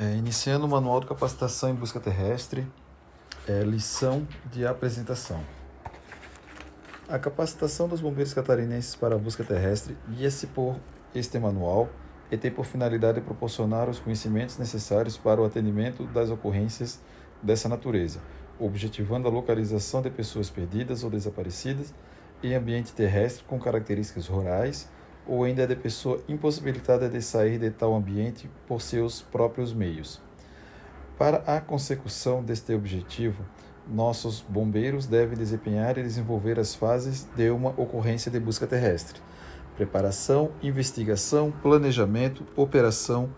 É, iniciando o Manual de Capacitação em Busca Terrestre, é, lição de apresentação. A capacitação dos bombeiros catarinenses para a busca terrestre guia-se por este manual e tem por finalidade proporcionar os conhecimentos necessários para o atendimento das ocorrências dessa natureza, objetivando a localização de pessoas perdidas ou desaparecidas em ambiente terrestre com características rurais ou ainda de pessoa impossibilitada de sair de tal ambiente por seus próprios meios. Para a consecução deste objetivo, nossos bombeiros devem desempenhar e desenvolver as fases de uma ocorrência de busca terrestre: preparação, investigação, planejamento, operação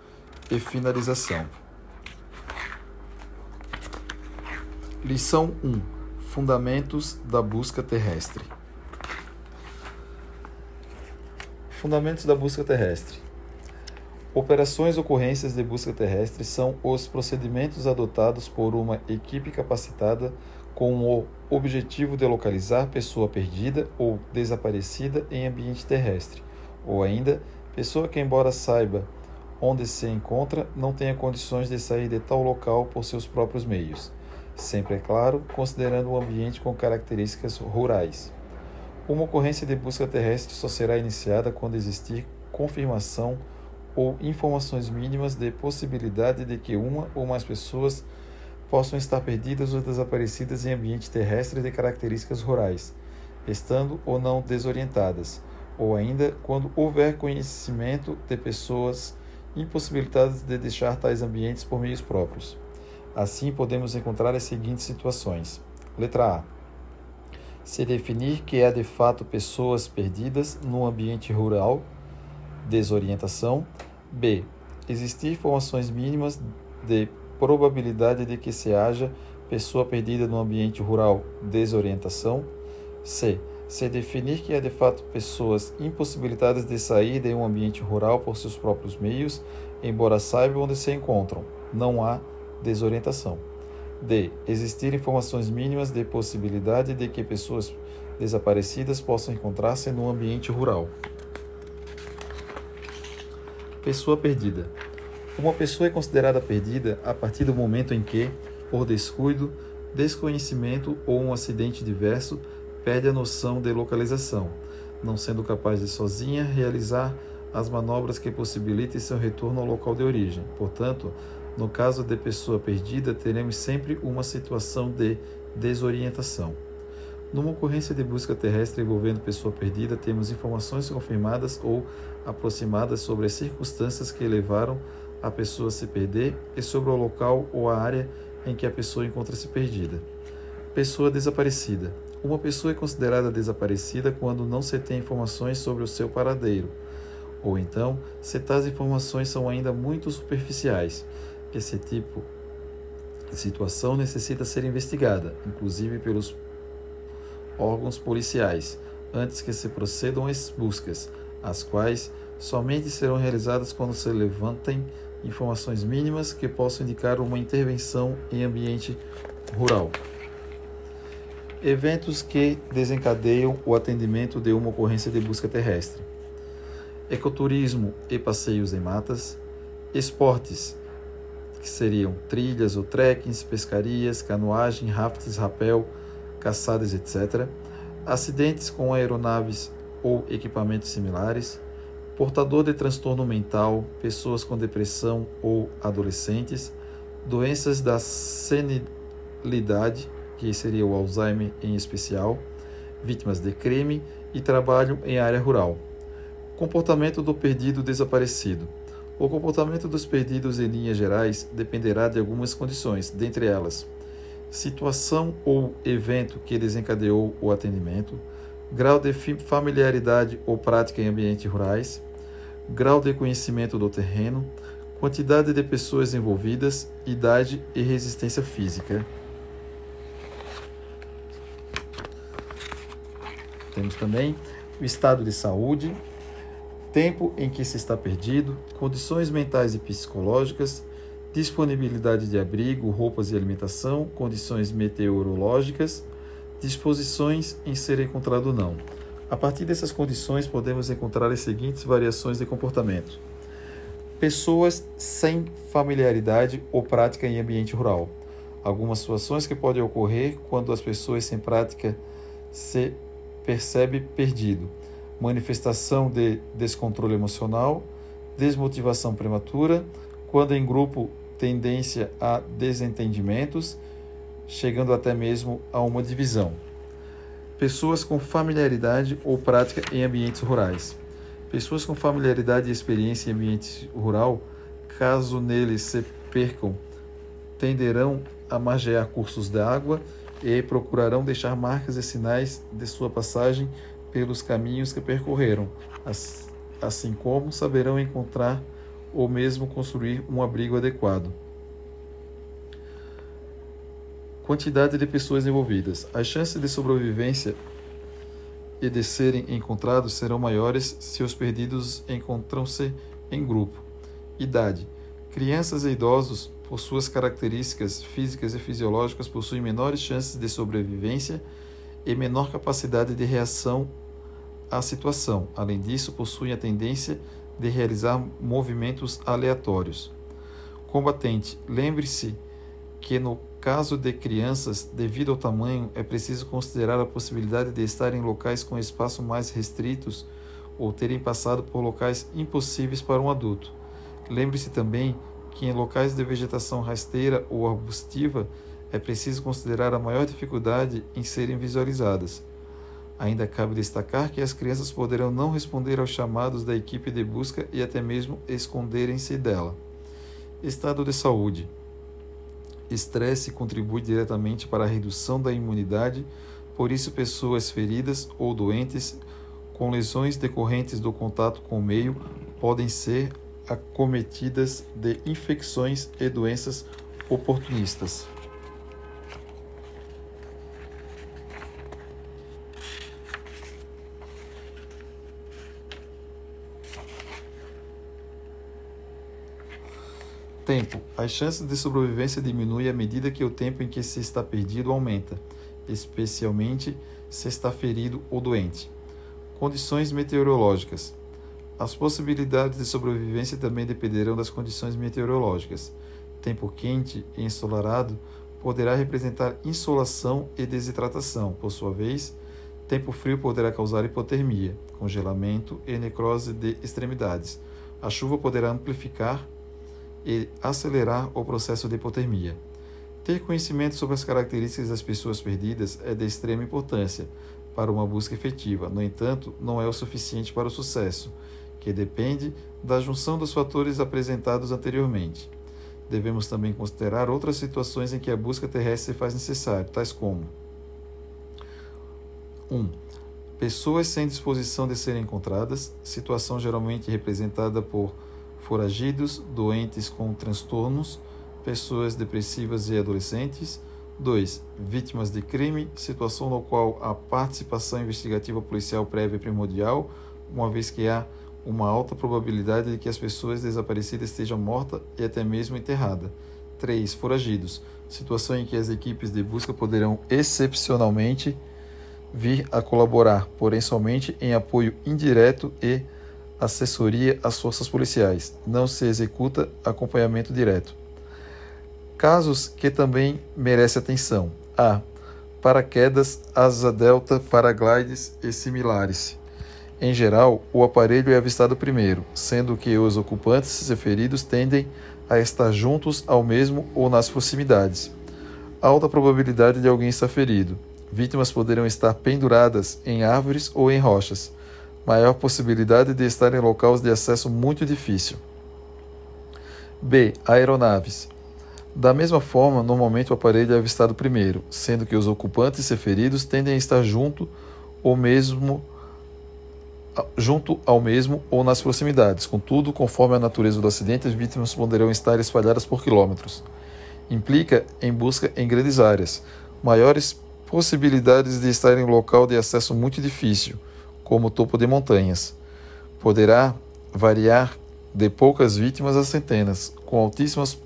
e finalização. Lição 1: Fundamentos da busca terrestre. Fundamentos da busca terrestre. Operações ocorrências de busca terrestre são os procedimentos adotados por uma equipe capacitada com o objetivo de localizar pessoa perdida ou desaparecida em ambiente terrestre, ou ainda pessoa que, embora saiba onde se encontra, não tenha condições de sair de tal local por seus próprios meios. Sempre é claro, considerando o ambiente com características rurais. Uma ocorrência de busca terrestre só será iniciada quando existir confirmação ou informações mínimas de possibilidade de que uma ou mais pessoas possam estar perdidas ou desaparecidas em ambiente terrestre de características rurais, estando ou não desorientadas, ou ainda quando houver conhecimento de pessoas impossibilitadas de deixar tais ambientes por meios próprios. Assim, podemos encontrar as seguintes situações: letra A se definir que é de fato pessoas perdidas no ambiente rural, desorientação. B. Existir informações mínimas de probabilidade de que se haja pessoa perdida no ambiente rural, desorientação. C. Se definir que é de fato pessoas impossibilitadas de sair de um ambiente rural por seus próprios meios, embora saibam onde se encontram, não há desorientação. D. Existir informações mínimas de possibilidade de que pessoas desaparecidas possam encontrar-se no ambiente rural. Pessoa perdida. Uma pessoa é considerada perdida a partir do momento em que, por descuido, desconhecimento ou um acidente diverso, perde a noção de localização, não sendo capaz de sozinha realizar as manobras que possibilitem seu retorno ao local de origem. Portanto, no caso de pessoa perdida, teremos sempre uma situação de desorientação. Numa ocorrência de busca terrestre envolvendo pessoa perdida, temos informações confirmadas ou aproximadas sobre as circunstâncias que levaram a pessoa a se perder e sobre o local ou a área em que a pessoa encontra-se perdida. Pessoa desaparecida. Uma pessoa é considerada desaparecida quando não se tem informações sobre o seu paradeiro, ou então, se tais informações são ainda muito superficiais, esse tipo de situação necessita ser investigada, inclusive pelos órgãos policiais, antes que se procedam às buscas, as quais somente serão realizadas quando se levantem informações mínimas que possam indicar uma intervenção em ambiente rural. Eventos que desencadeiam o atendimento de uma ocorrência de busca terrestre. Ecoturismo e passeios em matas. Esportes que seriam trilhas ou trekkings, pescarias, canoagem, rafts, rapel, caçadas, etc. Acidentes com aeronaves ou equipamentos similares, portador de transtorno mental, pessoas com depressão ou adolescentes, doenças da senilidade, que seria o Alzheimer em especial, vítimas de crime e trabalho em área rural. Comportamento do perdido desaparecido o comportamento dos perdidos em linhas gerais dependerá de algumas condições, dentre elas: situação ou evento que desencadeou o atendimento, grau de familiaridade ou prática em ambientes rurais, grau de conhecimento do terreno, quantidade de pessoas envolvidas, idade e resistência física. Temos também o estado de saúde, tempo em que se está perdido, condições mentais e psicológicas, disponibilidade de abrigo, roupas e alimentação, condições meteorológicas, disposições em ser encontrado ou não. A partir dessas condições, podemos encontrar as seguintes variações de comportamento: Pessoas sem familiaridade ou prática em ambiente rural. Algumas situações que podem ocorrer quando as pessoas sem prática se percebe perdido. Manifestação de descontrole emocional, desmotivação prematura, quando em grupo tendência a desentendimentos, chegando até mesmo a uma divisão. Pessoas com familiaridade ou prática em ambientes rurais. Pessoas com familiaridade e experiência em ambiente rural, caso neles se percam, tenderão a margear cursos d'água e procurarão deixar marcas e sinais de sua passagem pelos caminhos que percorreram, assim como saberão encontrar ou mesmo construir um abrigo adequado. Quantidade de pessoas envolvidas. As chances de sobrevivência e de serem encontrados serão maiores se os perdidos encontram-se em grupo. Idade: Crianças e idosos, por suas características físicas e fisiológicas, possuem menores chances de sobrevivência e menor capacidade de reação à situação. Além disso, possuem a tendência de realizar movimentos aleatórios. Combatente: Lembre-se que no caso de crianças, devido ao tamanho, é preciso considerar a possibilidade de estar em locais com espaço mais restritos ou terem passado por locais impossíveis para um adulto. Lembre-se também que em locais de vegetação rasteira ou arbustiva é preciso considerar a maior dificuldade em serem visualizadas. Ainda cabe destacar que as crianças poderão não responder aos chamados da equipe de busca e até mesmo esconderem-se dela. Estado de saúde. Estresse contribui diretamente para a redução da imunidade, por isso, pessoas feridas ou doentes com lesões decorrentes do contato com o meio podem ser acometidas de infecções e doenças oportunistas. Tempo. As chances de sobrevivência diminuem à medida que o tempo em que se está perdido aumenta, especialmente se está ferido ou doente. Condições meteorológicas. As possibilidades de sobrevivência também dependerão das condições meteorológicas. Tempo quente e ensolarado poderá representar insolação e desidratação. Por sua vez, tempo frio poderá causar hipotermia, congelamento e necrose de extremidades. A chuva poderá amplificar e acelerar o processo de hipotermia. Ter conhecimento sobre as características das pessoas perdidas é de extrema importância para uma busca efetiva. No entanto, não é o suficiente para o sucesso, que depende da junção dos fatores apresentados anteriormente. Devemos também considerar outras situações em que a busca terrestre se faz necessária, tais como 1. Um, pessoas sem disposição de serem encontradas, situação geralmente representada por foragidos, doentes com transtornos, pessoas depressivas e adolescentes. 2. Vítimas de crime, situação no qual a participação investigativa policial prévia é primordial, uma vez que há uma alta probabilidade de que as pessoas desaparecidas estejam mortas e até mesmo enterradas. 3. Foragidos, situação em que as equipes de busca poderão excepcionalmente vir a colaborar, porém somente em apoio indireto e assessoria às forças policiais. Não se executa acompanhamento direto. Casos que também merecem atenção. A. Paraquedas, asa delta, paraglides e similares. Em geral, o aparelho é avistado primeiro, sendo que os ocupantes e feridos tendem a estar juntos ao mesmo ou nas proximidades. Alta probabilidade de alguém estar ferido. Vítimas poderão estar penduradas em árvores ou em rochas maior possibilidade de estar em locais de acesso muito difícil. B. Aeronaves. Da mesma forma, normalmente o aparelho é avistado primeiro, sendo que os ocupantes e feridos tendem a estar junto ou mesmo junto ao mesmo ou nas proximidades. Contudo, conforme a natureza do acidente, as vítimas poderão estar espalhadas por quilômetros. Implica em busca em grandes áreas, maiores possibilidades de estar em local de acesso muito difícil, como o topo de montanhas. Poderá variar de poucas vítimas a centenas, com altíssimas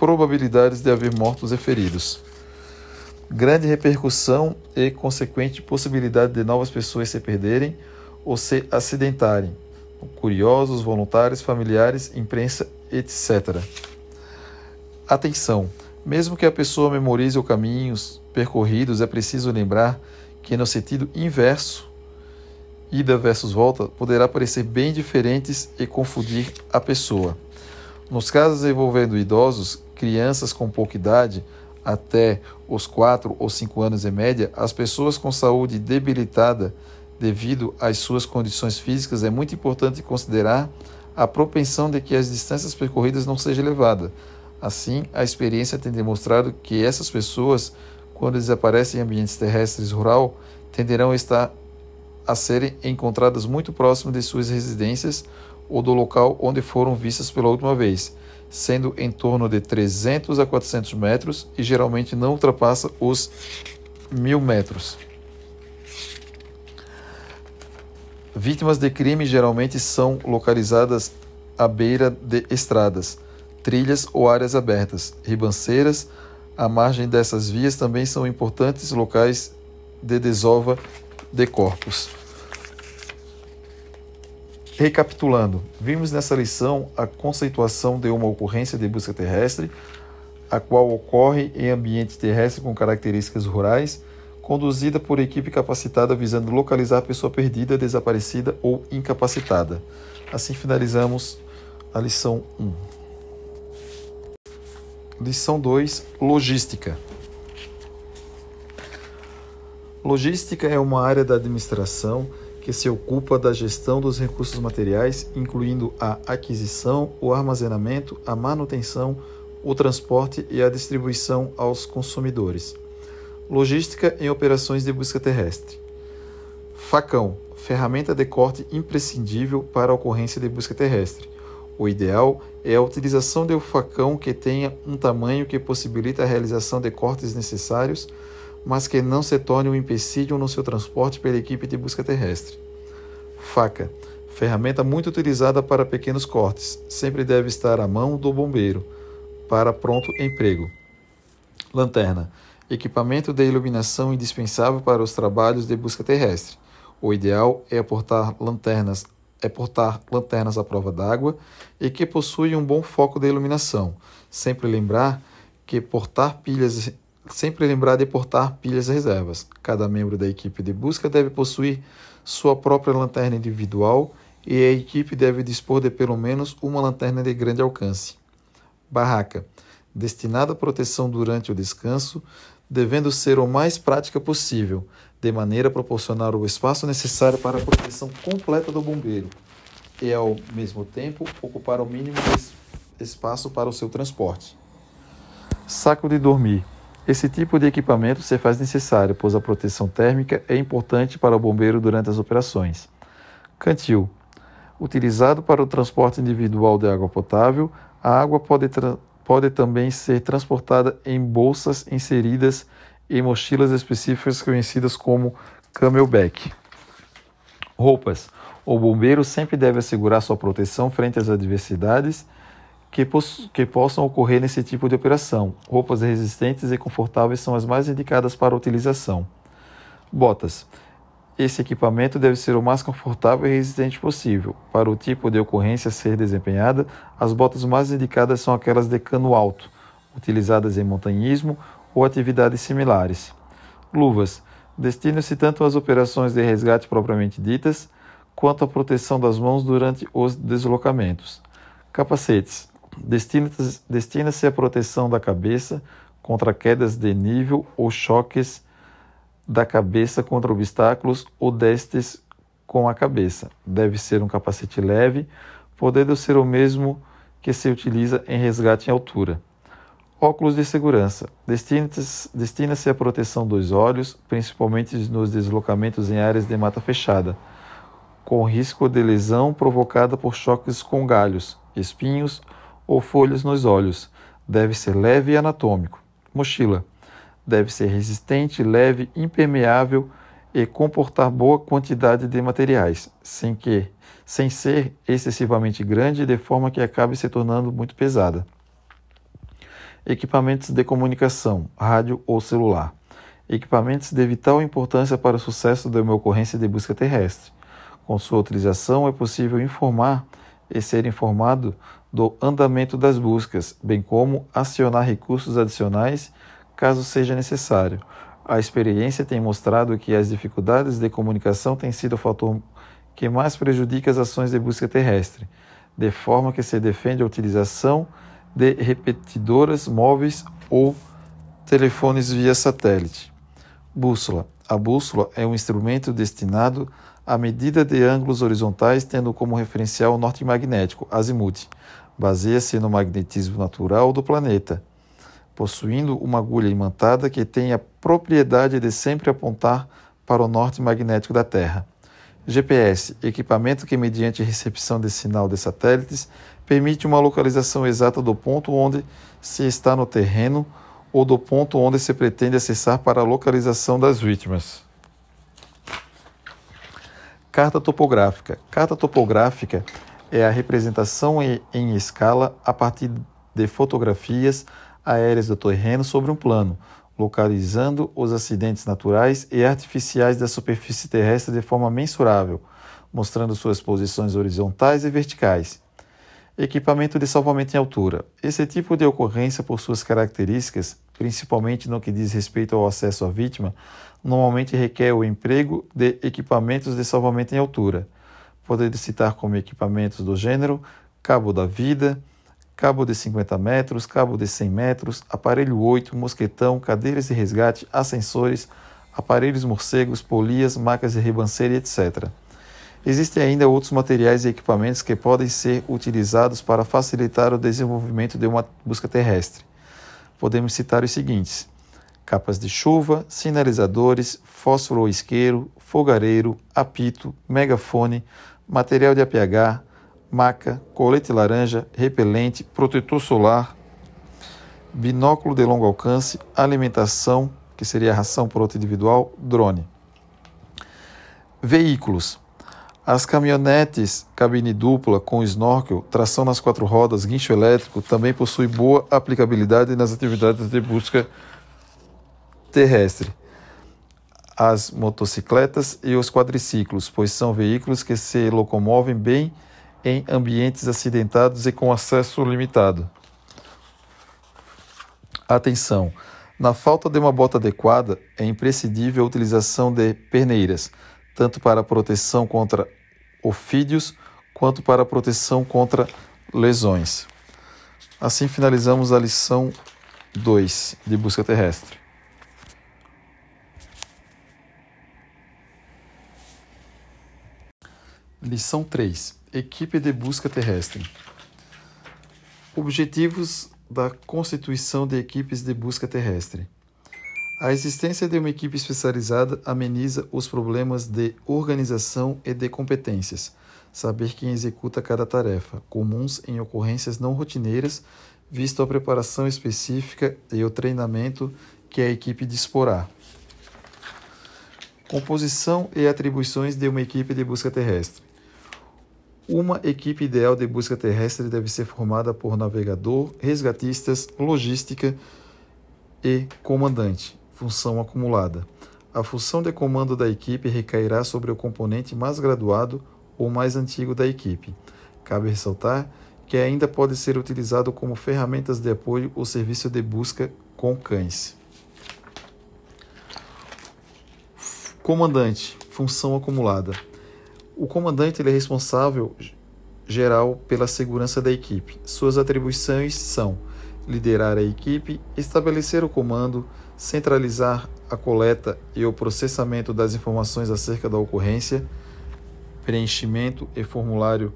probabilidades de haver mortos e feridos. Grande repercussão e consequente possibilidade de novas pessoas se perderem ou se acidentarem. curiosos, voluntários, familiares, imprensa, etc. Atenção! Mesmo que a pessoa memorize os caminhos percorridos, é preciso lembrar que, no sentido inverso, ida versus volta, poderá parecer bem diferentes e confundir a pessoa. Nos casos envolvendo idosos, crianças com pouca idade, até os 4 ou 5 anos em média, as pessoas com saúde debilitada devido às suas condições físicas, é muito importante considerar a propensão de que as distâncias percorridas não sejam elevadas. Assim, a experiência tem demonstrado que essas pessoas, quando desaparecem em ambientes terrestres rural, tenderão a estar a serem encontradas muito próximo de suas residências ou do local onde foram vistas pela última vez, sendo em torno de 300 a 400 metros e geralmente não ultrapassa os mil metros. Vítimas de crime geralmente são localizadas à beira de estradas, trilhas ou áreas abertas. Ribanceiras, à margem dessas vias, também são importantes locais de desova de corpos. Recapitulando, vimos nessa lição a conceituação de uma ocorrência de busca terrestre, a qual ocorre em ambiente terrestre com características rurais, conduzida por equipe capacitada visando localizar pessoa perdida, desaparecida ou incapacitada. Assim finalizamos a lição 1. Lição 2: Logística. Logística é uma área da administração que se ocupa da gestão dos recursos materiais, incluindo a aquisição, o armazenamento, a manutenção, o transporte e a distribuição aos consumidores. Logística em operações de busca terrestre. Facão, ferramenta de corte imprescindível para a ocorrência de busca terrestre. O ideal é a utilização de um facão que tenha um tamanho que possibilite a realização de cortes necessários mas que não se torne um empecilho no seu transporte pela equipe de busca terrestre. Faca, ferramenta muito utilizada para pequenos cortes, sempre deve estar à mão do bombeiro para pronto emprego. Lanterna, equipamento de iluminação indispensável para os trabalhos de busca terrestre. O ideal é portar lanternas é portar lanternas à prova d'água e que possuem um bom foco de iluminação. Sempre lembrar que portar pilhas Sempre lembrar de portar pilhas reservas. Cada membro da equipe de busca deve possuir sua própria lanterna individual e a equipe deve dispor de pelo menos uma lanterna de grande alcance. Barraca destinada à proteção durante o descanso, devendo ser o mais prática possível, de maneira a proporcionar o espaço necessário para a proteção completa do bombeiro e, ao mesmo tempo, ocupar o mínimo espaço para o seu transporte. Saco de dormir esse tipo de equipamento se faz necessário, pois a proteção térmica é importante para o bombeiro durante as operações. Cantil. Utilizado para o transporte individual de água potável, a água pode, pode também ser transportada em bolsas inseridas em mochilas específicas conhecidas como camelback. Roupas. O bombeiro sempre deve assegurar sua proteção frente às adversidades que, que possam ocorrer nesse tipo de operação. Roupas resistentes e confortáveis são as mais indicadas para utilização. Botas. Esse equipamento deve ser o mais confortável e resistente possível. Para o tipo de ocorrência ser desempenhada, as botas mais indicadas são aquelas de cano alto, utilizadas em montanhismo ou atividades similares. Luvas. Destinam-se tanto às operações de resgate propriamente ditas, quanto à proteção das mãos durante os deslocamentos. Capacetes. Destina-se destina à proteção da cabeça contra quedas de nível ou choques da cabeça contra obstáculos ou destes com a cabeça. Deve ser um capacete leve, podendo ser o mesmo que se utiliza em resgate em altura. Óculos de segurança. Destina-se destina à proteção dos olhos, principalmente nos deslocamentos em áreas de mata fechada, com risco de lesão provocada por choques com galhos, espinhos ou folhas nos olhos. Deve ser leve e anatômico. Mochila. Deve ser resistente, leve, impermeável e comportar boa quantidade de materiais, sem que sem ser excessivamente grande de forma que acabe se tornando muito pesada. Equipamentos de comunicação, rádio ou celular. Equipamentos de vital importância para o sucesso de uma ocorrência de busca terrestre. Com sua utilização, é possível informar e ser informado do andamento das buscas, bem como acionar recursos adicionais caso seja necessário. A experiência tem mostrado que as dificuldades de comunicação têm sido o fator que mais prejudica as ações de busca terrestre, de forma que se defende a utilização de repetidoras móveis ou telefones via satélite. Bússola. A bússola é um instrumento destinado à medida de ângulos horizontais, tendo como referencial o norte magnético, azimuth. Baseia-se no magnetismo natural do planeta, possuindo uma agulha imantada que tem a propriedade de sempre apontar para o norte magnético da Terra. GPS, equipamento que, mediante recepção de sinal de satélites, permite uma localização exata do ponto onde se está no terreno ou do ponto onde se pretende acessar para a localização das vítimas. Carta topográfica. Carta topográfica é a representação em escala a partir de fotografias aéreas do terreno sobre um plano, localizando os acidentes naturais e artificiais da superfície terrestre de forma mensurável, mostrando suas posições horizontais e verticais. Equipamento de salvamento em altura. Esse tipo de ocorrência, por suas características, principalmente no que diz respeito ao acesso à vítima, normalmente requer o emprego de equipamentos de salvamento em altura. Podemos citar como equipamentos do gênero cabo da vida, cabo de 50 metros, cabo de 100 metros, aparelho 8, mosquetão, cadeiras de resgate, ascensores, aparelhos morcegos, polias, macas de ribanceira, etc. Existem ainda outros materiais e equipamentos que podem ser utilizados para facilitar o desenvolvimento de uma busca terrestre. Podemos citar os seguintes: capas de chuva, sinalizadores, fósforo isqueiro, fogareiro, apito, megafone, material de APH, maca, colete laranja, repelente, protetor solar, binóculo de longo alcance, alimentação, que seria a ração por outro individual, drone. Veículos: as caminhonetes cabine dupla com snorkel, tração nas quatro rodas, guincho elétrico também possuem boa aplicabilidade nas atividades de busca terrestre. As motocicletas e os quadriciclos, pois são veículos que se locomovem bem em ambientes acidentados e com acesso limitado. Atenção! Na falta de uma bota adequada, é imprescindível a utilização de perneiras tanto para proteção contra ofídeos quanto para proteção contra lesões. Assim finalizamos a lição 2 de busca terrestre. Lição 3: Equipe de busca terrestre. Objetivos da constituição de equipes de busca terrestre. A existência de uma equipe especializada ameniza os problemas de organização e de competências. Saber quem executa cada tarefa, comuns em ocorrências não rotineiras, visto a preparação específica e o treinamento que a equipe disporá. Composição e atribuições de uma equipe de busca terrestre. Uma equipe ideal de busca terrestre deve ser formada por navegador, resgatistas, logística e comandante função acumulada. A função de comando da equipe recairá sobre o componente mais graduado ou mais antigo da equipe. Cabe ressaltar que ainda pode ser utilizado como ferramentas de apoio o serviço de busca com cães. Comandante, função acumulada. O comandante é responsável geral pela segurança da equipe. Suas atribuições são liderar a equipe, estabelecer o comando, centralizar a coleta e o processamento das informações acerca da ocorrência, preenchimento e formulário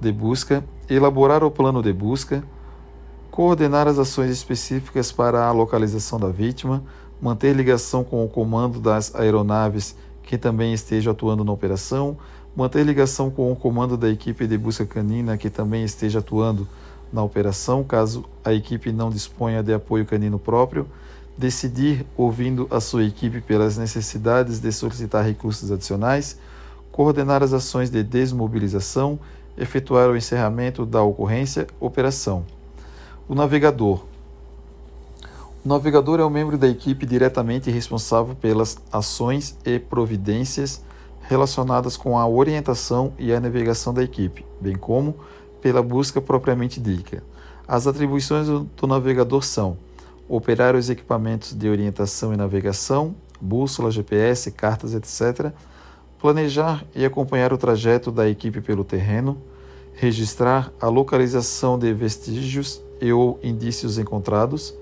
de busca, elaborar o plano de busca, coordenar as ações específicas para a localização da vítima, manter ligação com o comando das aeronaves que também esteja atuando na operação, manter ligação com o comando da equipe de busca canina que também esteja atuando na operação, caso a equipe não disponha de apoio canino próprio, decidir, ouvindo a sua equipe pelas necessidades de solicitar recursos adicionais, coordenar as ações de desmobilização, efetuar o encerramento da ocorrência, operação. O navegador. O navegador é o membro da equipe diretamente responsável pelas ações e providências relacionadas com a orientação e a navegação da equipe, bem como pela busca propriamente dita. As atribuições do navegador são operar os equipamentos de orientação e navegação, bússola, GPS, cartas, etc., planejar e acompanhar o trajeto da equipe pelo terreno, registrar a localização de vestígios e ou indícios encontrados,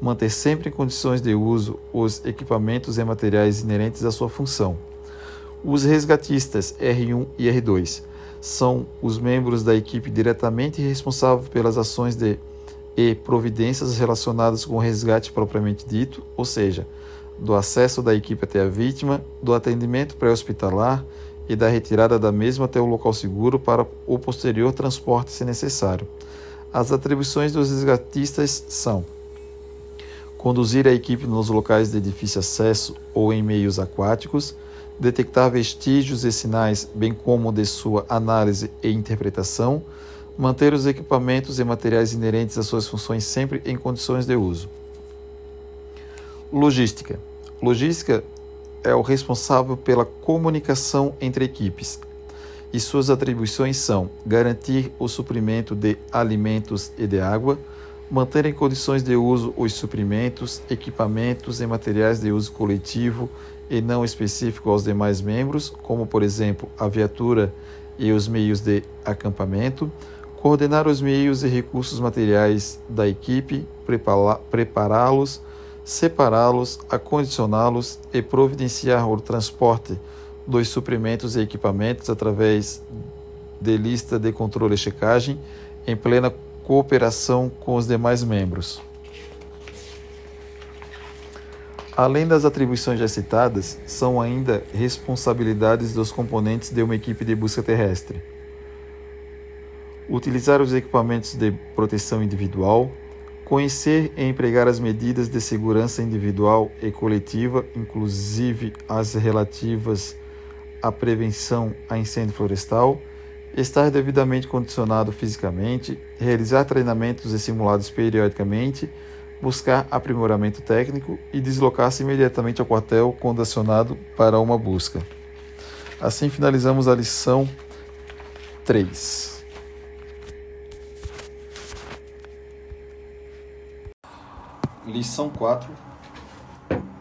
manter sempre em condições de uso os equipamentos e materiais inerentes à sua função. Os resgatistas R1 e R2 são os membros da equipe diretamente responsáveis pelas ações de e providências relacionadas com o resgate propriamente dito, ou seja, do acesso da equipe até a vítima, do atendimento pré-hospitalar e da retirada da mesma até o local seguro para o posterior transporte se necessário. As atribuições dos resgatistas são conduzir a equipe nos locais de difícil acesso ou em meios aquáticos, detectar vestígios e sinais, bem como de sua análise e interpretação, manter os equipamentos e materiais inerentes às suas funções sempre em condições de uso. Logística. Logística é o responsável pela comunicação entre equipes e suas atribuições são garantir o suprimento de alimentos e de água, manter em condições de uso os suprimentos, equipamentos e materiais de uso coletivo e não específico aos demais membros, como por exemplo a viatura e os meios de acampamento, coordenar os meios e recursos materiais da equipe, prepará-los, separá-los, acondicioná-los e providenciar o transporte dos suprimentos e equipamentos através de lista de controle e checagem em plena cooperação com os demais membros. Além das atribuições já citadas, são ainda responsabilidades dos componentes de uma equipe de busca terrestre. Utilizar os equipamentos de proteção individual, conhecer e empregar as medidas de segurança individual e coletiva, inclusive as relativas à prevenção a incêndio florestal, estar devidamente condicionado fisicamente, realizar treinamentos e simulados periodicamente, buscar aprimoramento técnico e deslocar-se imediatamente ao quartel quando acionado para uma busca. Assim finalizamos a lição 3. Lição 4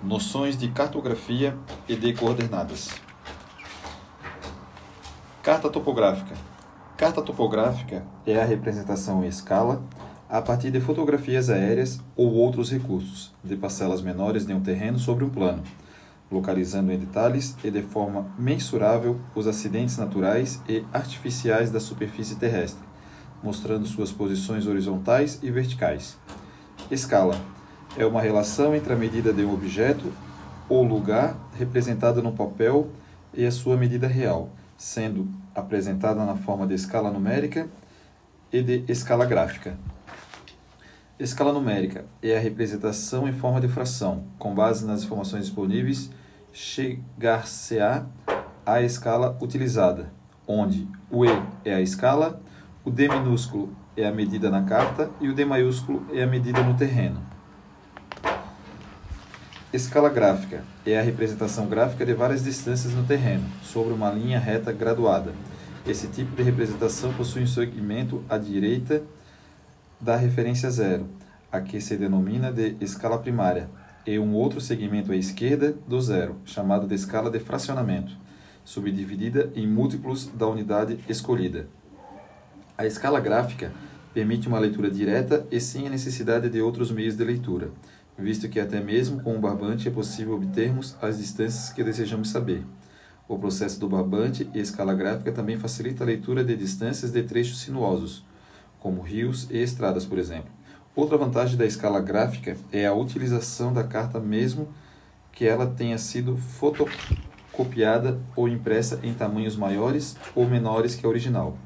Noções de cartografia e de coordenadas. Carta topográfica. Carta topográfica é a representação em escala a partir de fotografias aéreas ou outros recursos de parcelas menores de um terreno sobre um plano, localizando em detalhes e de forma mensurável os acidentes naturais e artificiais da superfície terrestre, mostrando suas posições horizontais e verticais. Escala é uma relação entre a medida de um objeto ou lugar representada no papel e a sua medida real sendo apresentada na forma de escala numérica e de escala gráfica. Escala numérica é a representação em forma de fração, com base nas informações disponíveis, chegar-se-á à escala utilizada, onde o E é a escala, o D minúsculo é a medida na carta e o D maiúsculo é a medida no terreno. Escala gráfica é a representação gráfica de várias distâncias no terreno, sobre uma linha reta graduada. Esse tipo de representação possui um segmento à direita da referência zero, a que se denomina de escala primária, e um outro segmento à esquerda do zero, chamado de escala de fracionamento, subdividida em múltiplos da unidade escolhida. A escala gráfica permite uma leitura direta e sem a necessidade de outros meios de leitura visto que até mesmo com o barbante é possível obtermos as distâncias que desejamos saber. O processo do barbante e escala gráfica também facilita a leitura de distâncias de trechos sinuosos, como rios e estradas, por exemplo. Outra vantagem da escala gráfica é a utilização da carta mesmo que ela tenha sido fotocopiada ou impressa em tamanhos maiores ou menores que a original.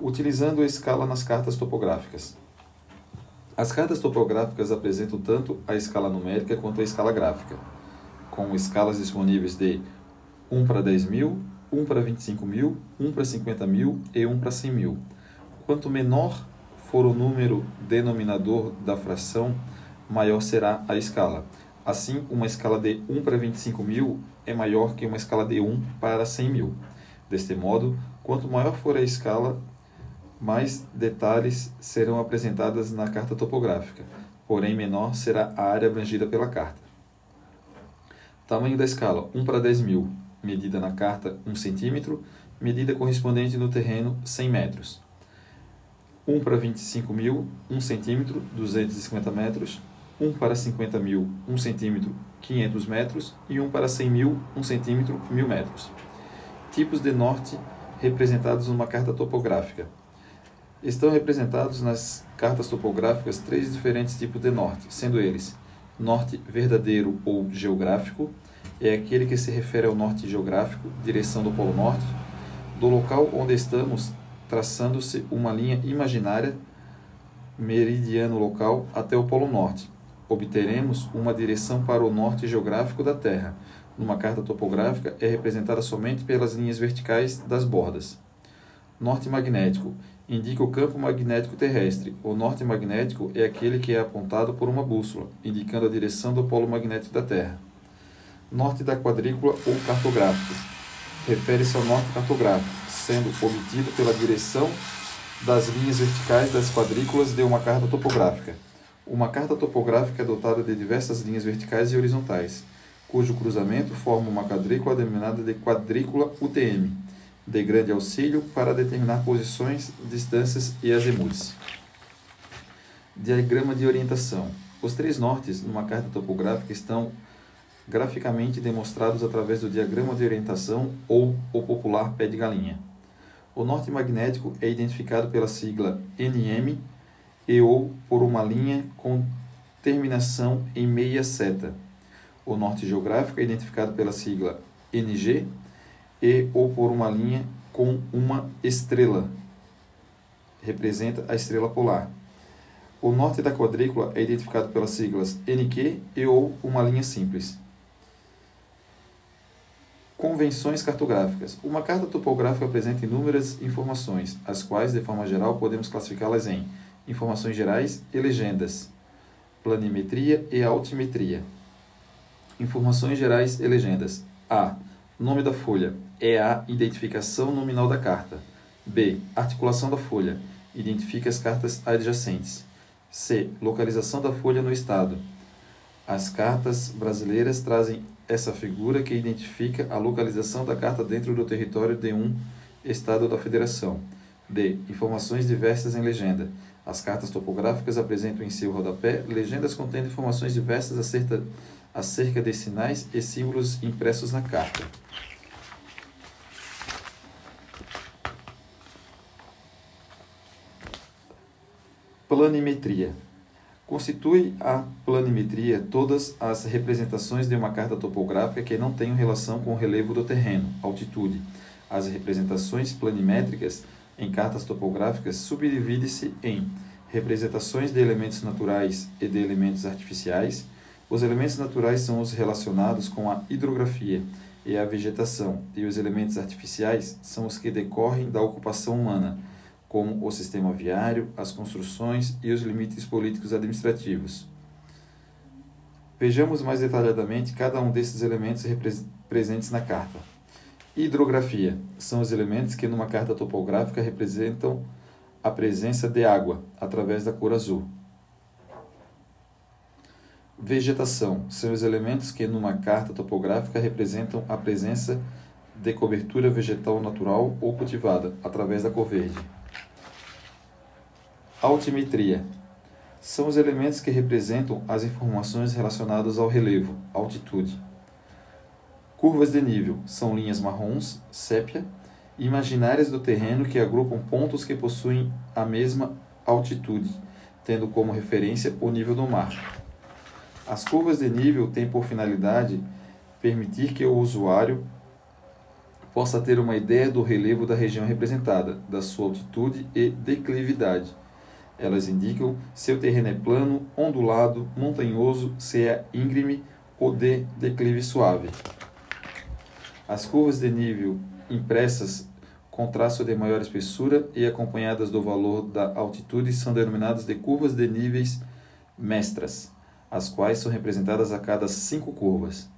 Utilizando a escala nas cartas topográficas. As cartas topográficas apresentam tanto a escala numérica quanto a escala gráfica, com escalas disponíveis de 1 para 10 mil, 1 para 25 mil, 1 para 50 mil e 1 para 100 mil. Quanto menor for o número denominador da fração, maior será a escala. Assim, uma escala de 1 para 25 mil é maior que uma escala de 1 para 100 mil. Deste modo, quanto maior for a escala, mais detalhes serão apresentadas na carta topográfica, porém menor será a área abrangida pela carta. Tamanho da escala: 1 para 10 mil, medida na carta 1 centímetro, medida correspondente no terreno 100 metros. 1 para 25 mil, 1 centímetro, 250 metros. 1 para 50 mil, 1 centímetro, 500 metros. E 1 para 100 mil, 1 centímetro, 1000 metros. Tipos de norte representados numa carta topográfica. Estão representados nas cartas topográficas três diferentes tipos de norte, sendo eles norte verdadeiro ou geográfico, é aquele que se refere ao norte geográfico, direção do Polo Norte, do local onde estamos, traçando-se uma linha imaginária, meridiano local, até o Polo Norte. Obteremos uma direção para o norte geográfico da Terra. Numa carta topográfica, é representada somente pelas linhas verticais das bordas. Norte magnético indica o campo magnético terrestre. O norte magnético é aquele que é apontado por uma bússola, indicando a direção do polo magnético da Terra. Norte da quadrícula ou cartográfico refere-se ao norte cartográfico, sendo obtido pela direção das linhas verticais das quadrículas de uma carta topográfica. Uma carta topográfica é dotada de diversas linhas verticais e horizontais, cujo cruzamento forma uma quadrícula denominada de quadrícula UTM de grande auxílio para determinar posições, distâncias e azimuths. Diagrama de orientação. Os três nortes numa carta topográfica estão graficamente demonstrados através do diagrama de orientação ou o popular pé de galinha. O norte magnético é identificado pela sigla NM e ou por uma linha com terminação em meia seta. O norte geográfico é identificado pela sigla NG e ou por uma linha com uma estrela. Representa a estrela polar. O norte da quadrícula é identificado pelas siglas NQ e ou uma linha simples. Convenções cartográficas. Uma carta topográfica apresenta inúmeras informações, as quais, de forma geral, podemos classificá-las em informações gerais e legendas, planimetria e altimetria. Informações gerais e legendas. A. Nome da folha é a identificação nominal da carta. B. Articulação da folha. Identifica as cartas adjacentes. C. Localização da folha no estado. As cartas brasileiras trazem essa figura que identifica a localização da carta dentro do território de um estado da federação. D. Informações diversas em legenda. As cartas topográficas apresentam em seu rodapé legendas contendo informações diversas acerca, de sinais e símbolos impressos na carta. Planimetria. Constitui a planimetria todas as representações de uma carta topográfica que não tenham relação com o relevo do terreno, altitude. As representações planimétricas em cartas topográficas subdivide-se em representações de elementos naturais e de elementos artificiais. Os elementos naturais são os relacionados com a hidrografia e a vegetação, e os elementos artificiais são os que decorrem da ocupação humana como o sistema viário, as construções e os limites políticos administrativos. Vejamos mais detalhadamente cada um desses elementos presentes na carta. Hidrografia são os elementos que numa carta topográfica representam a presença de água através da cor azul. Vegetação são os elementos que numa carta topográfica representam a presença de cobertura vegetal natural ou cultivada através da cor verde. Altimetria. São os elementos que representam as informações relacionadas ao relevo, altitude. Curvas de nível são linhas marrons, sépia, imaginárias do terreno que agrupam pontos que possuem a mesma altitude, tendo como referência o nível do mar. As curvas de nível têm por finalidade permitir que o usuário possa ter uma ideia do relevo da região representada, da sua altitude e declividade elas indicam se o terreno é plano, ondulado, montanhoso, se é íngreme ou de declive suave. As curvas de nível impressas com traço de maior espessura e acompanhadas do valor da altitude são denominadas de curvas de níveis mestras, as quais são representadas a cada cinco curvas.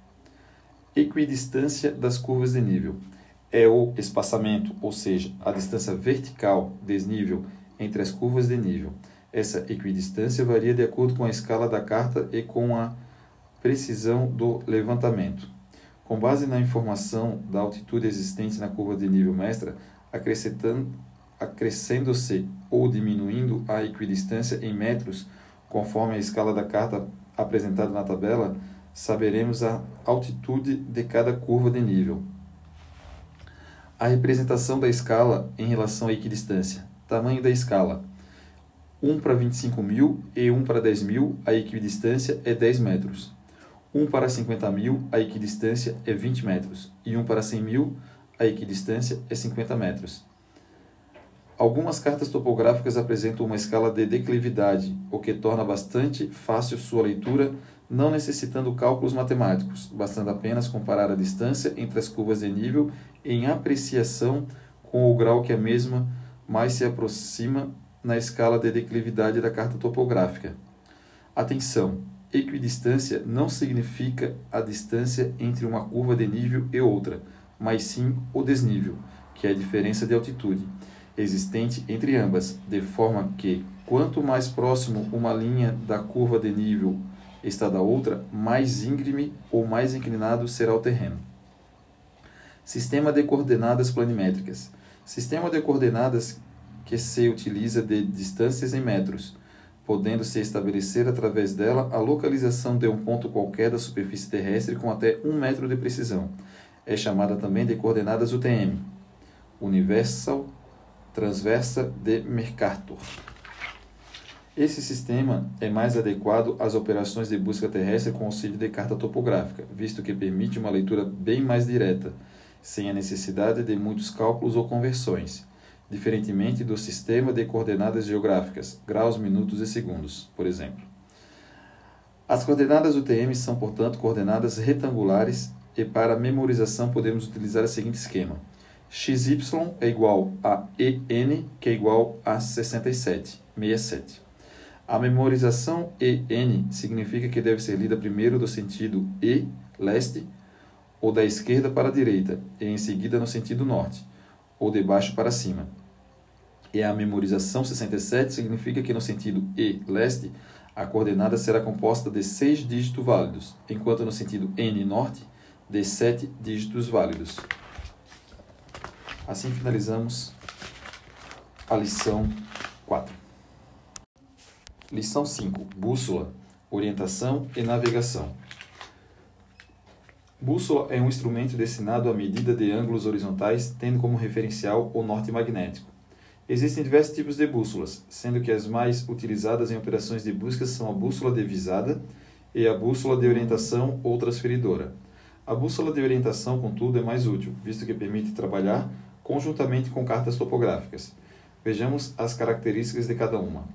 Equidistância das curvas de nível é o espaçamento, ou seja, a distância vertical, desnível, entre as curvas de nível. Essa equidistância varia de acordo com a escala da carta e com a precisão do levantamento. Com base na informação da altitude existente na curva de nível mestra, acrescendo-se ou diminuindo a equidistância em metros, conforme a escala da carta apresentada na tabela, saberemos a altitude de cada curva de nível. A representação da escala em relação à equidistância. Tamanho da escala. 1 para 25 mil e 1 para 10 mil, a equidistância é 10 metros. 1 para 50 mil, a equidistância é 20 metros. E 1 para 100 mil, a equidistância é 50 metros. Algumas cartas topográficas apresentam uma escala de declividade, o que torna bastante fácil sua leitura não necessitando cálculos matemáticos, bastando apenas comparar a distância entre as curvas de nível em apreciação com o grau que a mesma mais se aproxima na escala de declividade da carta topográfica. Atenção! Equidistância não significa a distância entre uma curva de nível e outra, mas sim o desnível, que é a diferença de altitude existente entre ambas, de forma que, quanto mais próximo uma linha da curva de nível está da outra, mais íngreme ou mais inclinado será o terreno. Sistema de coordenadas planimétricas. Sistema de coordenadas que se utiliza de distâncias em metros, podendo-se estabelecer através dela a localização de um ponto qualquer da superfície terrestre com até um metro de precisão. É chamada também de coordenadas UTM. Universal Transversa de Mercator. Esse sistema é mais adequado às operações de busca terrestre com auxílio de carta topográfica, visto que permite uma leitura bem mais direta, sem a necessidade de muitos cálculos ou conversões, diferentemente do sistema de coordenadas geográficas, graus, minutos e segundos, por exemplo. As coordenadas UTM são, portanto, coordenadas retangulares e para memorização podemos utilizar o seguinte esquema: xy é igual a en, que é igual a 67, 67. A memorização EN significa que deve ser lida primeiro do sentido E, leste, ou da esquerda para a direita, e em seguida no sentido norte, ou de baixo para cima. E a memorização 67 significa que no sentido E, leste, a coordenada será composta de seis dígitos válidos, enquanto no sentido N, norte, de sete dígitos válidos. Assim finalizamos a lição 4. Lição 5: Bússola, orientação e navegação. Bússola é um instrumento destinado à medida de ângulos horizontais, tendo como referencial o norte magnético. Existem diversos tipos de bússolas, sendo que as mais utilizadas em operações de busca são a bússola de visada e a bússola de orientação ou transferidora. A bússola de orientação, contudo, é mais útil, visto que permite trabalhar conjuntamente com cartas topográficas. Vejamos as características de cada uma.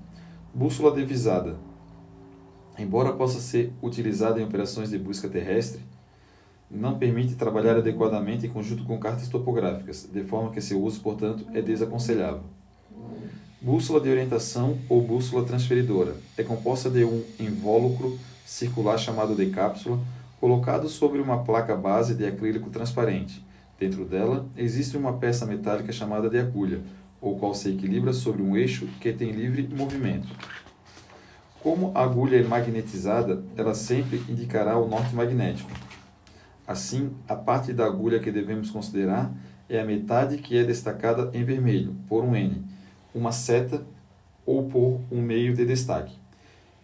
Bússola devisada. Embora possa ser utilizada em operações de busca terrestre, não permite trabalhar adequadamente em conjunto com cartas topográficas, de forma que seu uso, portanto, é desaconselhável. Bússola de orientação ou bússola transferidora é composta de um invólucro circular chamado de cápsula, colocado sobre uma placa base de acrílico transparente. Dentro dela existe uma peça metálica chamada de agulha, o qual se equilibra sobre um eixo que tem livre movimento. Como a agulha é magnetizada, ela sempre indicará o norte magnético. Assim, a parte da agulha que devemos considerar é a metade que é destacada em vermelho, por um N, uma seta ou por um meio de destaque.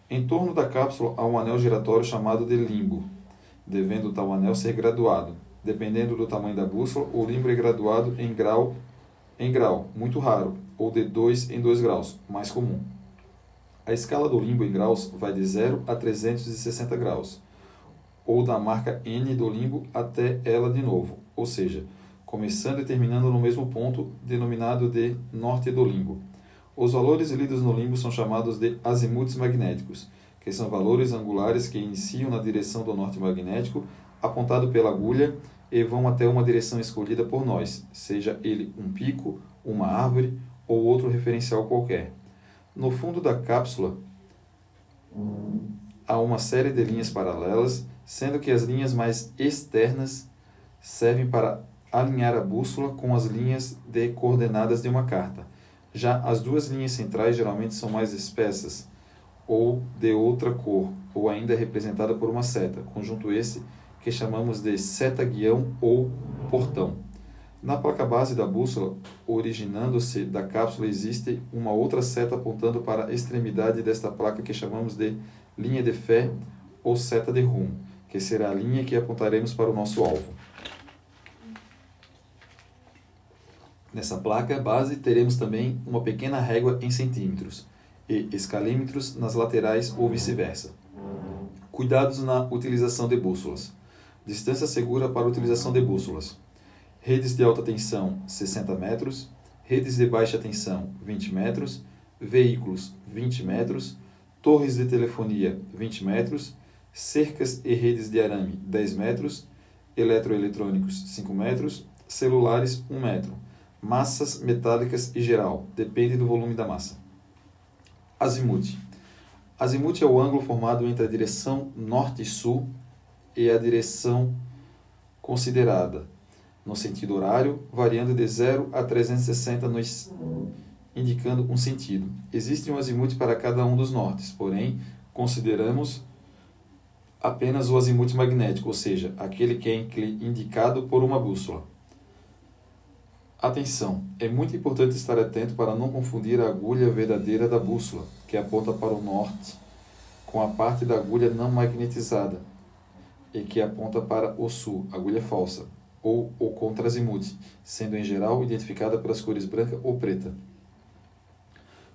Em torno da cápsula há um anel giratório chamado de limbo, devendo tal anel ser graduado. Dependendo do tamanho da bússola, o limbo é graduado em grau em grau, muito raro, ou de 2 em 2 graus, mais comum. A escala do limbo em graus vai de 0 a 360 graus, ou da marca N do limbo até ela de novo, ou seja, começando e terminando no mesmo ponto, denominado de norte do limbo. Os valores lidos no limbo são chamados de azimutes magnéticos, que são valores angulares que iniciam na direção do norte magnético, apontado pela agulha e vão até uma direção escolhida por nós, seja ele um pico, uma árvore ou outro referencial qualquer. No fundo da cápsula há uma série de linhas paralelas, sendo que as linhas mais externas servem para alinhar a bússola com as linhas de coordenadas de uma carta. Já as duas linhas centrais geralmente são mais espessas ou de outra cor, ou ainda representada por uma seta, conjunto esse que chamamos de seta-guião ou portão. Na placa base da bússola, originando-se da cápsula, existe uma outra seta apontando para a extremidade desta placa que chamamos de linha de fé ou seta de rumo, que será a linha que apontaremos para o nosso alvo. Nessa placa base teremos também uma pequena régua em centímetros e escalímetros nas laterais ou vice-versa. Cuidados na utilização de bússolas. Distância segura para utilização de bússolas. Redes de alta tensão 60 metros, redes de baixa tensão 20 metros, veículos 20 metros, torres de telefonia 20 metros, cercas e redes de arame 10 metros, eletroeletrônicos 5 metros, celulares 1 metro, massas metálicas e geral, depende do volume da massa. Azimuth. Azimuth é o ângulo formado entre a direção norte e sul e a direção considerada, no sentido horário, variando de 0 a 360 nos, indicando um sentido. Existe um azimuth para cada um dos nortes, porém, consideramos apenas o azimuth magnético, ou seja, aquele que é indicado por uma bússola. Atenção! É muito importante estar atento para não confundir a agulha verdadeira da bússola, que aponta para o norte, com a parte da agulha não magnetizada, e que aponta para o sul, agulha falsa, ou o contrazimuth, sendo em geral identificada pelas cores branca ou preta.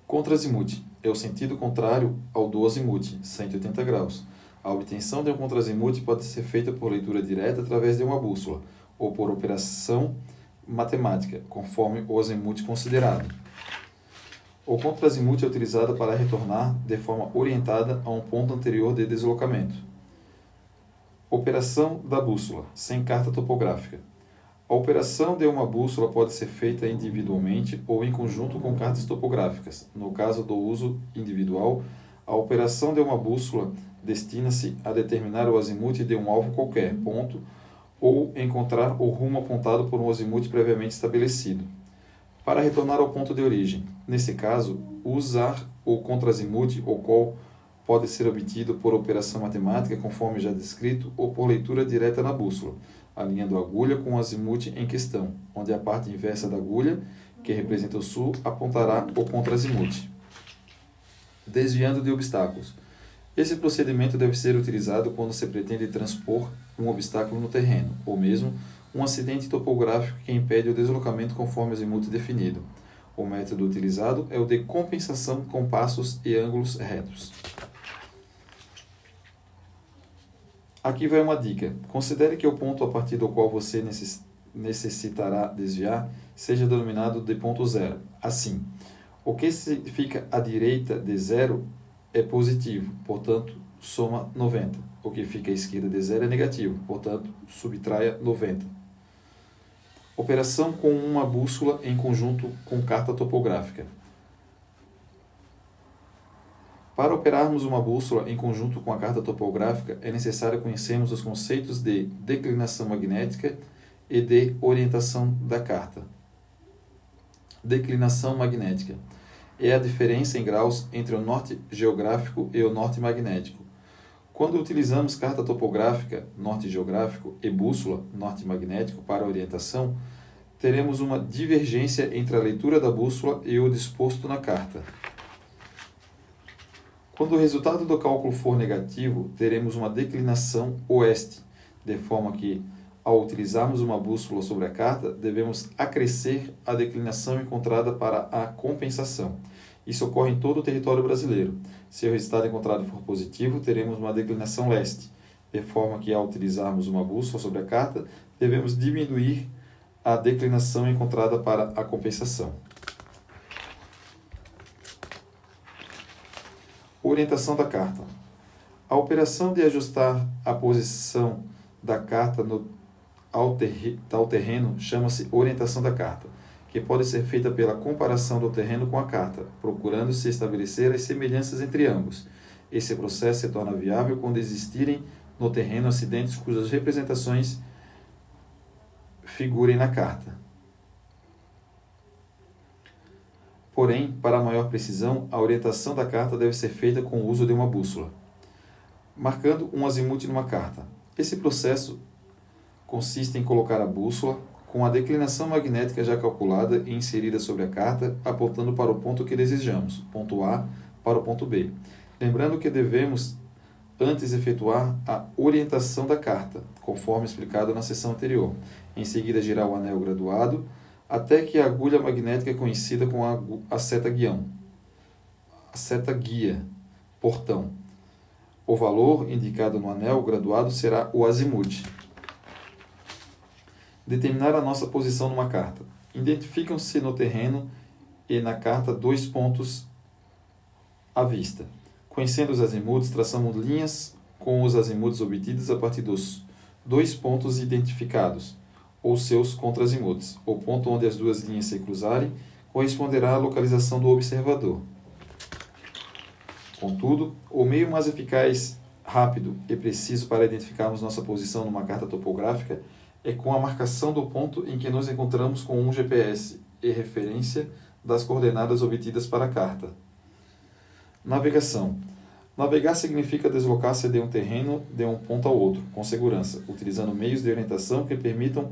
Contrazimuth é o sentido contrário ao do azimuth, 180 graus. A obtenção de um contrazimuth pode ser feita por leitura direta através de uma bússola, ou por operação matemática, conforme o azimuth considerado. O contrazimuth é utilizado para retornar de forma orientada a um ponto anterior de deslocamento. Operação da bússola, sem carta topográfica. A operação de uma bússola pode ser feita individualmente ou em conjunto com cartas topográficas. No caso do uso individual, a operação de uma bússola destina-se a determinar o azimuth de um alvo qualquer, ponto, ou encontrar o rumo apontado por um azimuth previamente estabelecido. Para retornar ao ponto de origem, nesse caso, usar o contrazimuth, o qual pode ser obtido por operação matemática, conforme já descrito, ou por leitura direta na bússola, alinhando a agulha com o azimuth em questão, onde a parte inversa da agulha, que representa o sul, apontará o contrazimuth. Desviando de obstáculos. Esse procedimento deve ser utilizado quando se pretende transpor um obstáculo no terreno, ou mesmo um acidente topográfico que impede o deslocamento conforme o azimuth definido. O método utilizado é o de compensação com passos e ângulos retos. Aqui vai uma dica. Considere que o ponto a partir do qual você necessitará desviar seja denominado de ponto zero. Assim, o que fica à direita de zero é positivo, portanto, soma 90. O que fica à esquerda de zero é negativo, portanto, subtraia 90. Operação com uma bússola em conjunto com carta topográfica. Para operarmos uma bússola em conjunto com a carta topográfica, é necessário conhecermos os conceitos de declinação magnética e de orientação da carta. Declinação magnética é a diferença em graus entre o norte geográfico e o norte magnético. Quando utilizamos carta topográfica, norte geográfico, e bússola, norte magnético, para orientação, teremos uma divergência entre a leitura da bússola e o disposto na carta. Quando o resultado do cálculo for negativo, teremos uma declinação oeste, de forma que, ao utilizarmos uma bússola sobre a carta, devemos acrescer a declinação encontrada para a compensação. Isso ocorre em todo o território brasileiro. Se o resultado encontrado for positivo, teremos uma declinação leste, de forma que, ao utilizarmos uma bússola sobre a carta, devemos diminuir a declinação encontrada para a compensação. Orientação da carta. A operação de ajustar a posição da carta no, ao, ter, ao terreno chama-se orientação da carta, que pode ser feita pela comparação do terreno com a carta, procurando-se estabelecer as semelhanças entre ambos. Esse processo se torna viável quando existirem no terreno acidentes cujas representações figurem na carta. Porém, para maior precisão, a orientação da carta deve ser feita com o uso de uma bússola, marcando um azimuth numa carta. Esse processo consiste em colocar a bússola com a declinação magnética já calculada e inserida sobre a carta, apontando para o ponto que desejamos, ponto A para o ponto B. Lembrando que devemos antes efetuar a orientação da carta, conforme explicado na seção anterior. Em seguida, girar o anel graduado até que a agulha magnética conhecida como a, a seta guião, a seta guia, portão. O valor indicado no anel graduado será o azimuth. Determinar a nossa posição numa carta. Identificam-se no terreno e na carta dois pontos à vista. Conhecendo os azimuths, traçamos linhas com os azimuths obtidos a partir dos dois pontos identificados, ou seus contrazimuths. O ponto onde as duas linhas se cruzarem corresponderá à localização do observador. Contudo, o meio mais eficaz, rápido e preciso para identificarmos nossa posição numa carta topográfica é com a marcação do ponto em que nos encontramos com um GPS e referência das coordenadas obtidas para a carta. Navegação. Navegar significa deslocar-se de um terreno de um ponto ao outro, com segurança, utilizando meios de orientação que permitam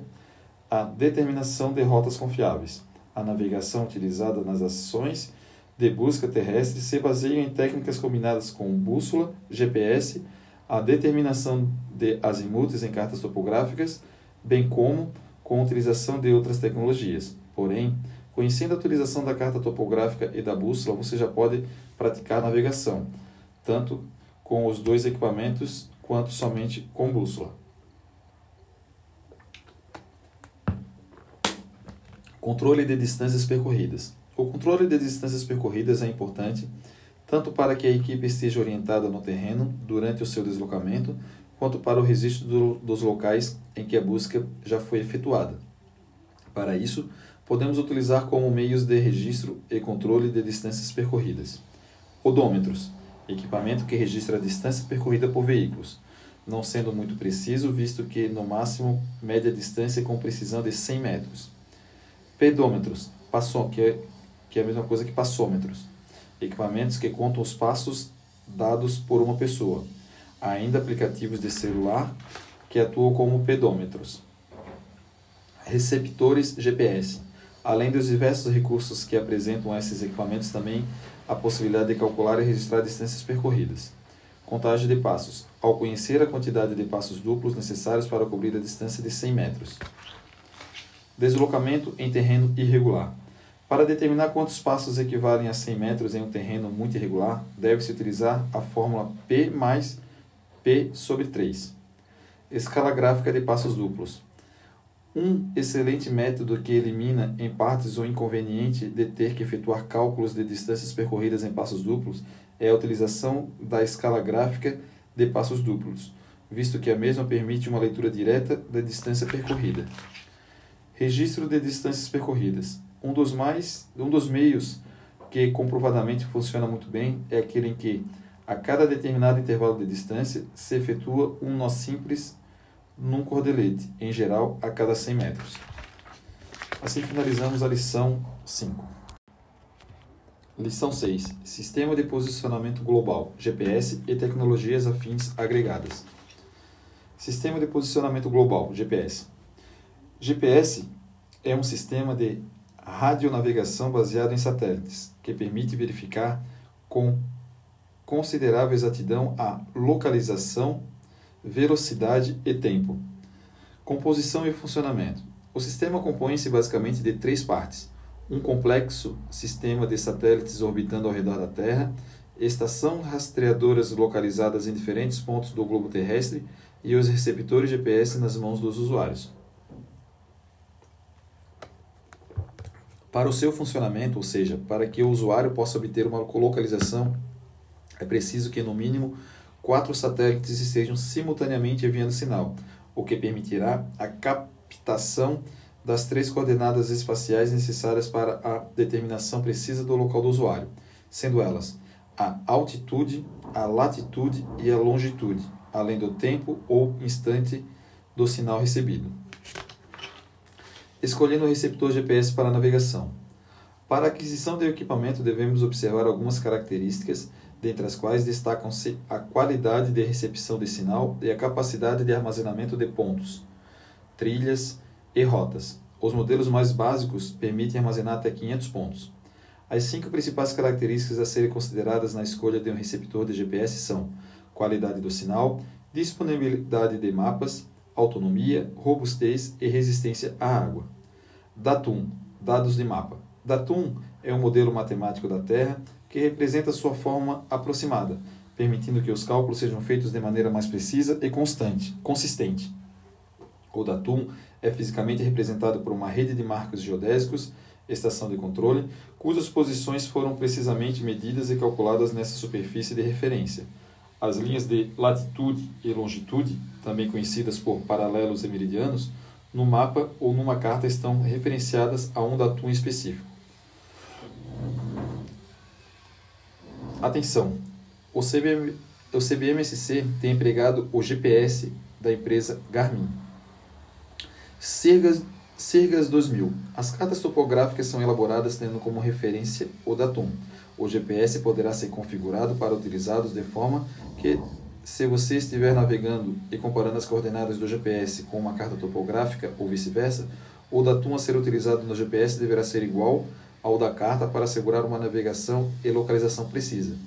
a determinação de rotas confiáveis. A navegação utilizada nas ações de busca terrestre se baseia em técnicas combinadas com bússola, GPS, a determinação de azimuths em cartas topográficas, bem como com a utilização de outras tecnologias. Porém, Conhecendo a utilização da carta topográfica e da bússola, você já pode praticar navegação, tanto com os dois equipamentos quanto somente com bússola. Controle de distâncias percorridas. O controle de distâncias percorridas é importante tanto para que a equipe esteja orientada no terreno durante o seu deslocamento, quanto para o registro do, dos locais em que a busca já foi efetuada. Para isso, podemos utilizar como meios de registro e controle de distâncias percorridas. Odômetros equipamento que registra a distância percorrida por veículos, não sendo muito preciso, visto que no máximo mede a distância com precisão de 100 metros. Pedômetros, que, é, que é a mesma coisa que passômetros, equipamentos que contam os passos dados por uma pessoa. Ainda aplicativos de celular que atuam como pedômetros. Receptores GPS Além dos diversos recursos que apresentam esses equipamentos, também a possibilidade de calcular e registrar distâncias percorridas. Contagem de passos. Ao conhecer a quantidade de passos duplos necessários para cobrir a distância de 100 metros. Deslocamento em terreno irregular. Para determinar quantos passos equivalem a 100 metros em um terreno muito irregular, deve-se utilizar a fórmula P mais P sobre 3. Escala gráfica de passos duplos. Um excelente método que elimina em partes o inconveniente de ter que efetuar cálculos de distâncias percorridas em passos duplos é a utilização da escala gráfica de passos duplos, visto que a mesma permite uma leitura direta da distância percorrida. Registro de distâncias percorridas. Um dos mais um dos meios que comprovadamente funciona muito bem é aquele em que a cada determinado intervalo de distância se efetua um nó simples num cordelete, em geral a cada 100 metros. Assim finalizamos a lição 5. Lição 6: Sistema de Posicionamento Global, GPS e tecnologias afins agregadas. Sistema de Posicionamento Global, GPS. GPS é um sistema de radionavegação baseado em satélites, que permite verificar com considerável exatidão a localização velocidade e tempo. Composição e funcionamento. O sistema compõe-se basicamente de três partes: um complexo sistema de satélites orbitando ao redor da Terra, estação rastreadoras localizadas em diferentes pontos do globo terrestre e os receptores GPS nas mãos dos usuários. Para o seu funcionamento, ou seja, para que o usuário possa obter uma localização, é preciso que, no mínimo, quatro satélites estejam simultaneamente enviando sinal, o que permitirá a captação das três coordenadas espaciais necessárias para a determinação precisa do local do usuário, sendo elas a altitude, a latitude e a longitude, além do tempo ou instante do sinal recebido. Escolhendo o receptor GPS para navegação. Para a aquisição do equipamento, devemos observar algumas características, dentre as quais destacam-se a qualidade de recepção de sinal e a capacidade de armazenamento de pontos, trilhas e rotas. Os modelos mais básicos permitem armazenar até 500 pontos. As cinco principais características a serem consideradas na escolha de um receptor de GPS são qualidade do sinal, disponibilidade de mapas, autonomia, robustez e resistência à água. Datum, dados de mapa. Datum é um modelo matemático da Terra que representa sua forma aproximada, permitindo que os cálculos sejam feitos de maneira mais precisa e constante, consistente. O datum é fisicamente representado por uma rede de marcos geodésicos, estação de controle, cujas posições foram precisamente medidas e calculadas nessa superfície de referência. As linhas de latitude e longitude, também conhecidas por paralelos e meridianos, no mapa ou numa carta estão referenciadas a um datum específico. Atenção! O, CBM, o CBMSC tem empregado o GPS da empresa Garmin. Sergas, Sergas 2000. As cartas topográficas são elaboradas tendo como referência o datum. O GPS poderá ser configurado para utilizados de forma que se você estiver navegando e comparando as coordenadas do GPS com uma carta topográfica ou vice-versa, o datum a ser utilizado no GPS deverá ser igual ao da carta para assegurar uma navegação e localização precisa.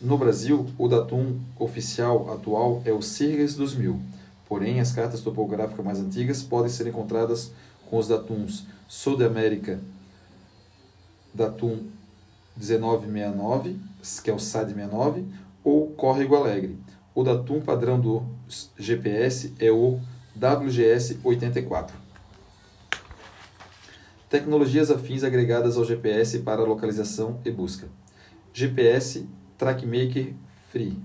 No Brasil, o datum oficial atual é o Sirgas 2000, porém as cartas topográficas mais antigas podem ser encontradas com os datuns Sul da América, datum 1969, que é o SAD 69, ou Córrego Alegre, o datum padrão do GPS é o WGS 84. Tecnologias afins agregadas ao GPS para localização e busca. GPS TrackMaker Free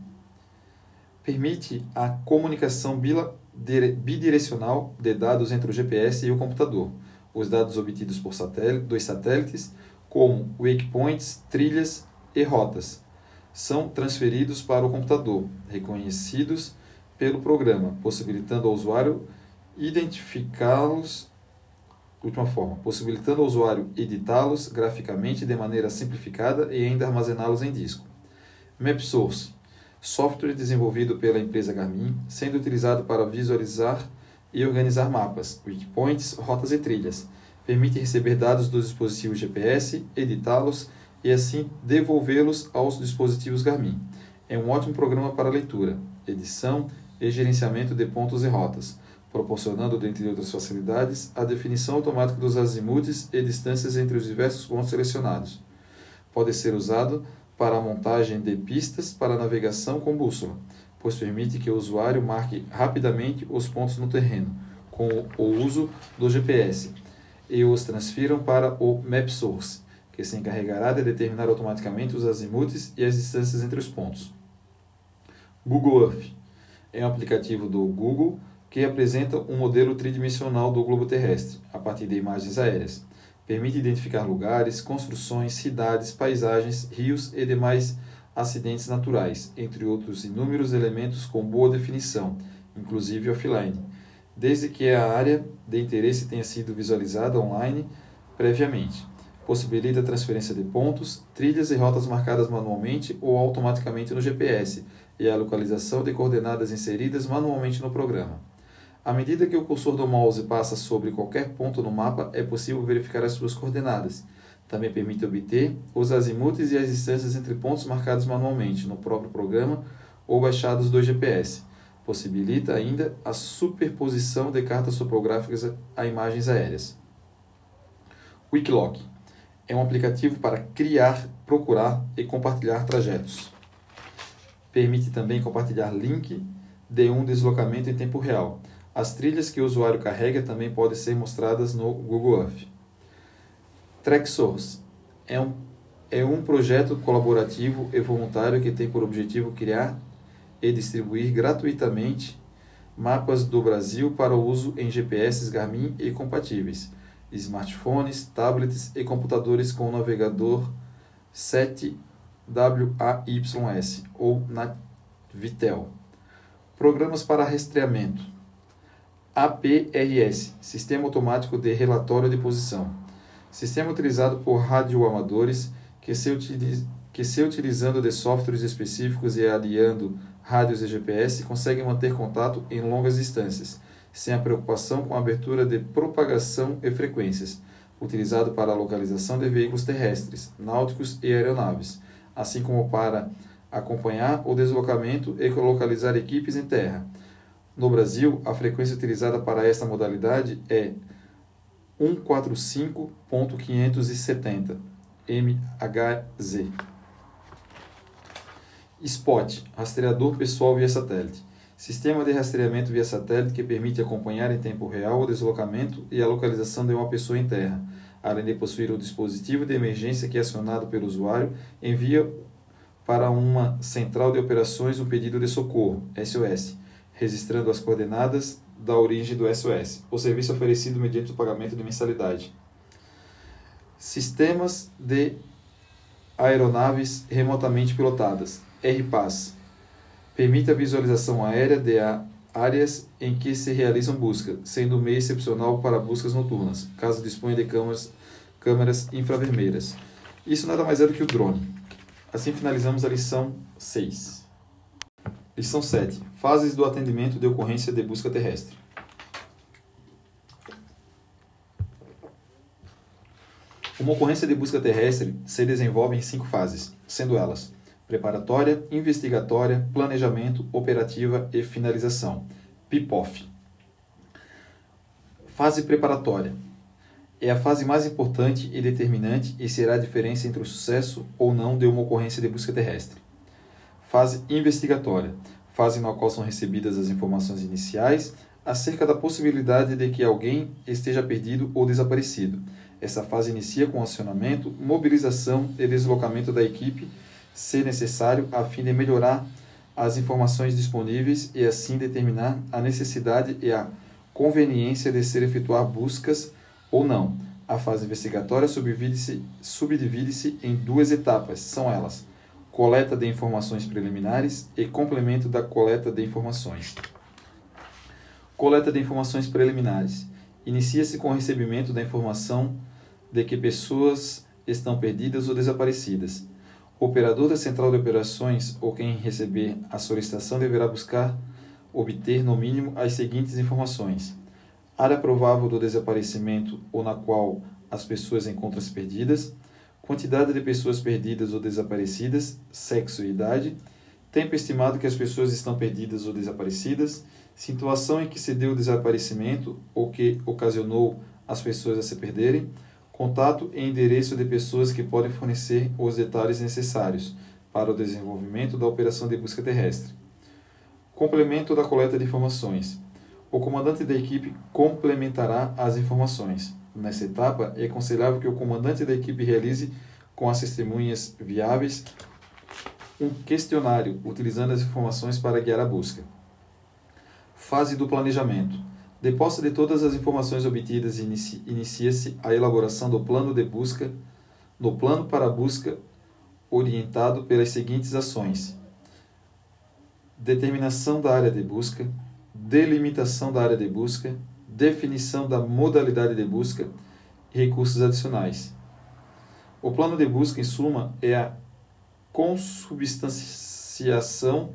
permite a comunicação bidirecional de dados entre o GPS e o computador. Os dados obtidos por satélite, dos satélites, como waypoints, trilhas e rotas, são transferidos para o computador, reconhecidos pelo programa, possibilitando ao usuário identificá-los de última forma, possibilitando ao usuário editá-los graficamente de maneira simplificada e ainda armazená-los em disco. MapSource, software desenvolvido pela empresa Garmin, sendo utilizado para visualizar e organizar mapas, waypoints, rotas e trilhas. Permite receber dados dos dispositivos GPS, editá-los e assim devolvê-los aos dispositivos Garmin. É um ótimo programa para leitura, edição e gerenciamento de pontos e rotas, proporcionando, dentre outras facilidades, a definição automática dos azimudes e distâncias entre os diversos pontos selecionados. Pode ser usado para a montagem de pistas para navegação com bússola, pois permite que o usuário marque rapidamente os pontos no terreno, com o uso do GPS, e os transfiram para o Map Source, que se encarregará de determinar automaticamente os azimuts e as distâncias entre os pontos. Google Earth é um aplicativo do Google que apresenta um modelo tridimensional do globo terrestre, a partir de imagens aéreas. Permite identificar lugares, construções, cidades, paisagens, rios e demais acidentes naturais, entre outros inúmeros elementos com boa definição, inclusive offline, desde que a área de interesse tenha sido visualizada online previamente possibilita a transferência de pontos, trilhas e rotas marcadas manualmente ou automaticamente no GPS e a localização de coordenadas inseridas manualmente no programa. À medida que o cursor do mouse passa sobre qualquer ponto no mapa, é possível verificar as suas coordenadas. Também permite obter os azimutes e as distâncias entre pontos marcados manualmente no próprio programa ou baixados do GPS. Possibilita ainda a superposição de cartas topográficas a imagens aéreas. Wikiloc é um aplicativo para criar, procurar e compartilhar trajetos. Permite também compartilhar link de um deslocamento em tempo real. As trilhas que o usuário carrega também podem ser mostradas no Google Earth. TrackSource é um, é um projeto colaborativo e voluntário que tem por objetivo criar e distribuir gratuitamente mapas do Brasil para uso em GPS Garmin e compatíveis smartphones, tablets e computadores com o navegador 7WAYS ou Navitel. Programas para rastreamento. APRS Sistema Automático de Relatório de Posição sistema utilizado por radioamadores que se, que se utilizando de softwares específicos e aliando rádios e GPS conseguem manter contato em longas distâncias, sem a preocupação com a abertura de propagação e frequências, utilizado para a localização de veículos terrestres, náuticos e aeronaves, assim como para acompanhar o deslocamento e localizar equipes em terra. No Brasil, a frequência utilizada para esta modalidade é 145.570 MHz. SPOT rastreador pessoal via satélite. Sistema de rastreamento via satélite que permite acompanhar em tempo real o deslocamento e a localização de uma pessoa em terra, além de possuir o dispositivo de emergência que, acionado pelo usuário, envia para uma central de operações um pedido de socorro, SOS, registrando as coordenadas da origem do SOS, o serviço oferecido mediante o pagamento de mensalidade. Sistemas de aeronaves remotamente pilotadas, RPAS, permite a visualização aérea de áreas em que se realizam buscas, sendo um meio excepcional para buscas noturnas, caso disponha de câmeras, câmeras infravermelhas. Isso nada mais é do que o drone. Assim finalizamos a lição 6. Lição 7. Fases do atendimento de ocorrência de busca terrestre. Uma ocorrência de busca terrestre se desenvolve em cinco fases, sendo elas preparatória, investigatória, planejamento, operativa e finalização. PIPOF. Fase preparatória. É a fase mais importante e determinante e será a diferença entre o sucesso ou não de uma ocorrência de busca terrestre. Fase investigatória fase na qual são recebidas as informações iniciais acerca da possibilidade de que alguém esteja perdido ou desaparecido. Essa fase inicia com acionamento, mobilização e deslocamento da equipe, se necessário, a fim de melhorar as informações disponíveis e assim determinar a necessidade e a conveniência de ser efetuar buscas ou não. A fase investigatória subdivide-se subdivide em duas etapas, são elas: coleta de informações preliminares e complemento da coleta de informações. Coleta de informações preliminares. Inicia-se com o recebimento da informação de que pessoas estão perdidas ou desaparecidas. O operador da central de operações ou quem receber a solicitação deverá buscar obter no mínimo as seguintes informações: área provável do desaparecimento ou na qual as pessoas encontram-se perdidas, quantidade de pessoas perdidas ou desaparecidas, sexo e idade, tempo estimado que as pessoas estão perdidas ou desaparecidas, situação em que se deu o desaparecimento ou que ocasionou as pessoas a se perderem, contato e endereço de pessoas que podem fornecer os detalhes necessários para o desenvolvimento da operação de busca terrestre. Complemento da coleta de informações. O comandante da equipe complementará as informações. Nessa etapa, é aconselhável que o comandante da equipe realize com as testemunhas viáveis um questionário utilizando as informações para guiar a busca. Fase do planejamento. De posse de todas as informações obtidas, inicia-se a elaboração do plano de busca, do plano para a busca orientado pelas seguintes ações: determinação da área de busca, delimitação da área de busca, definição da modalidade de busca e recursos adicionais. O plano de busca, em suma, é a consubstanciação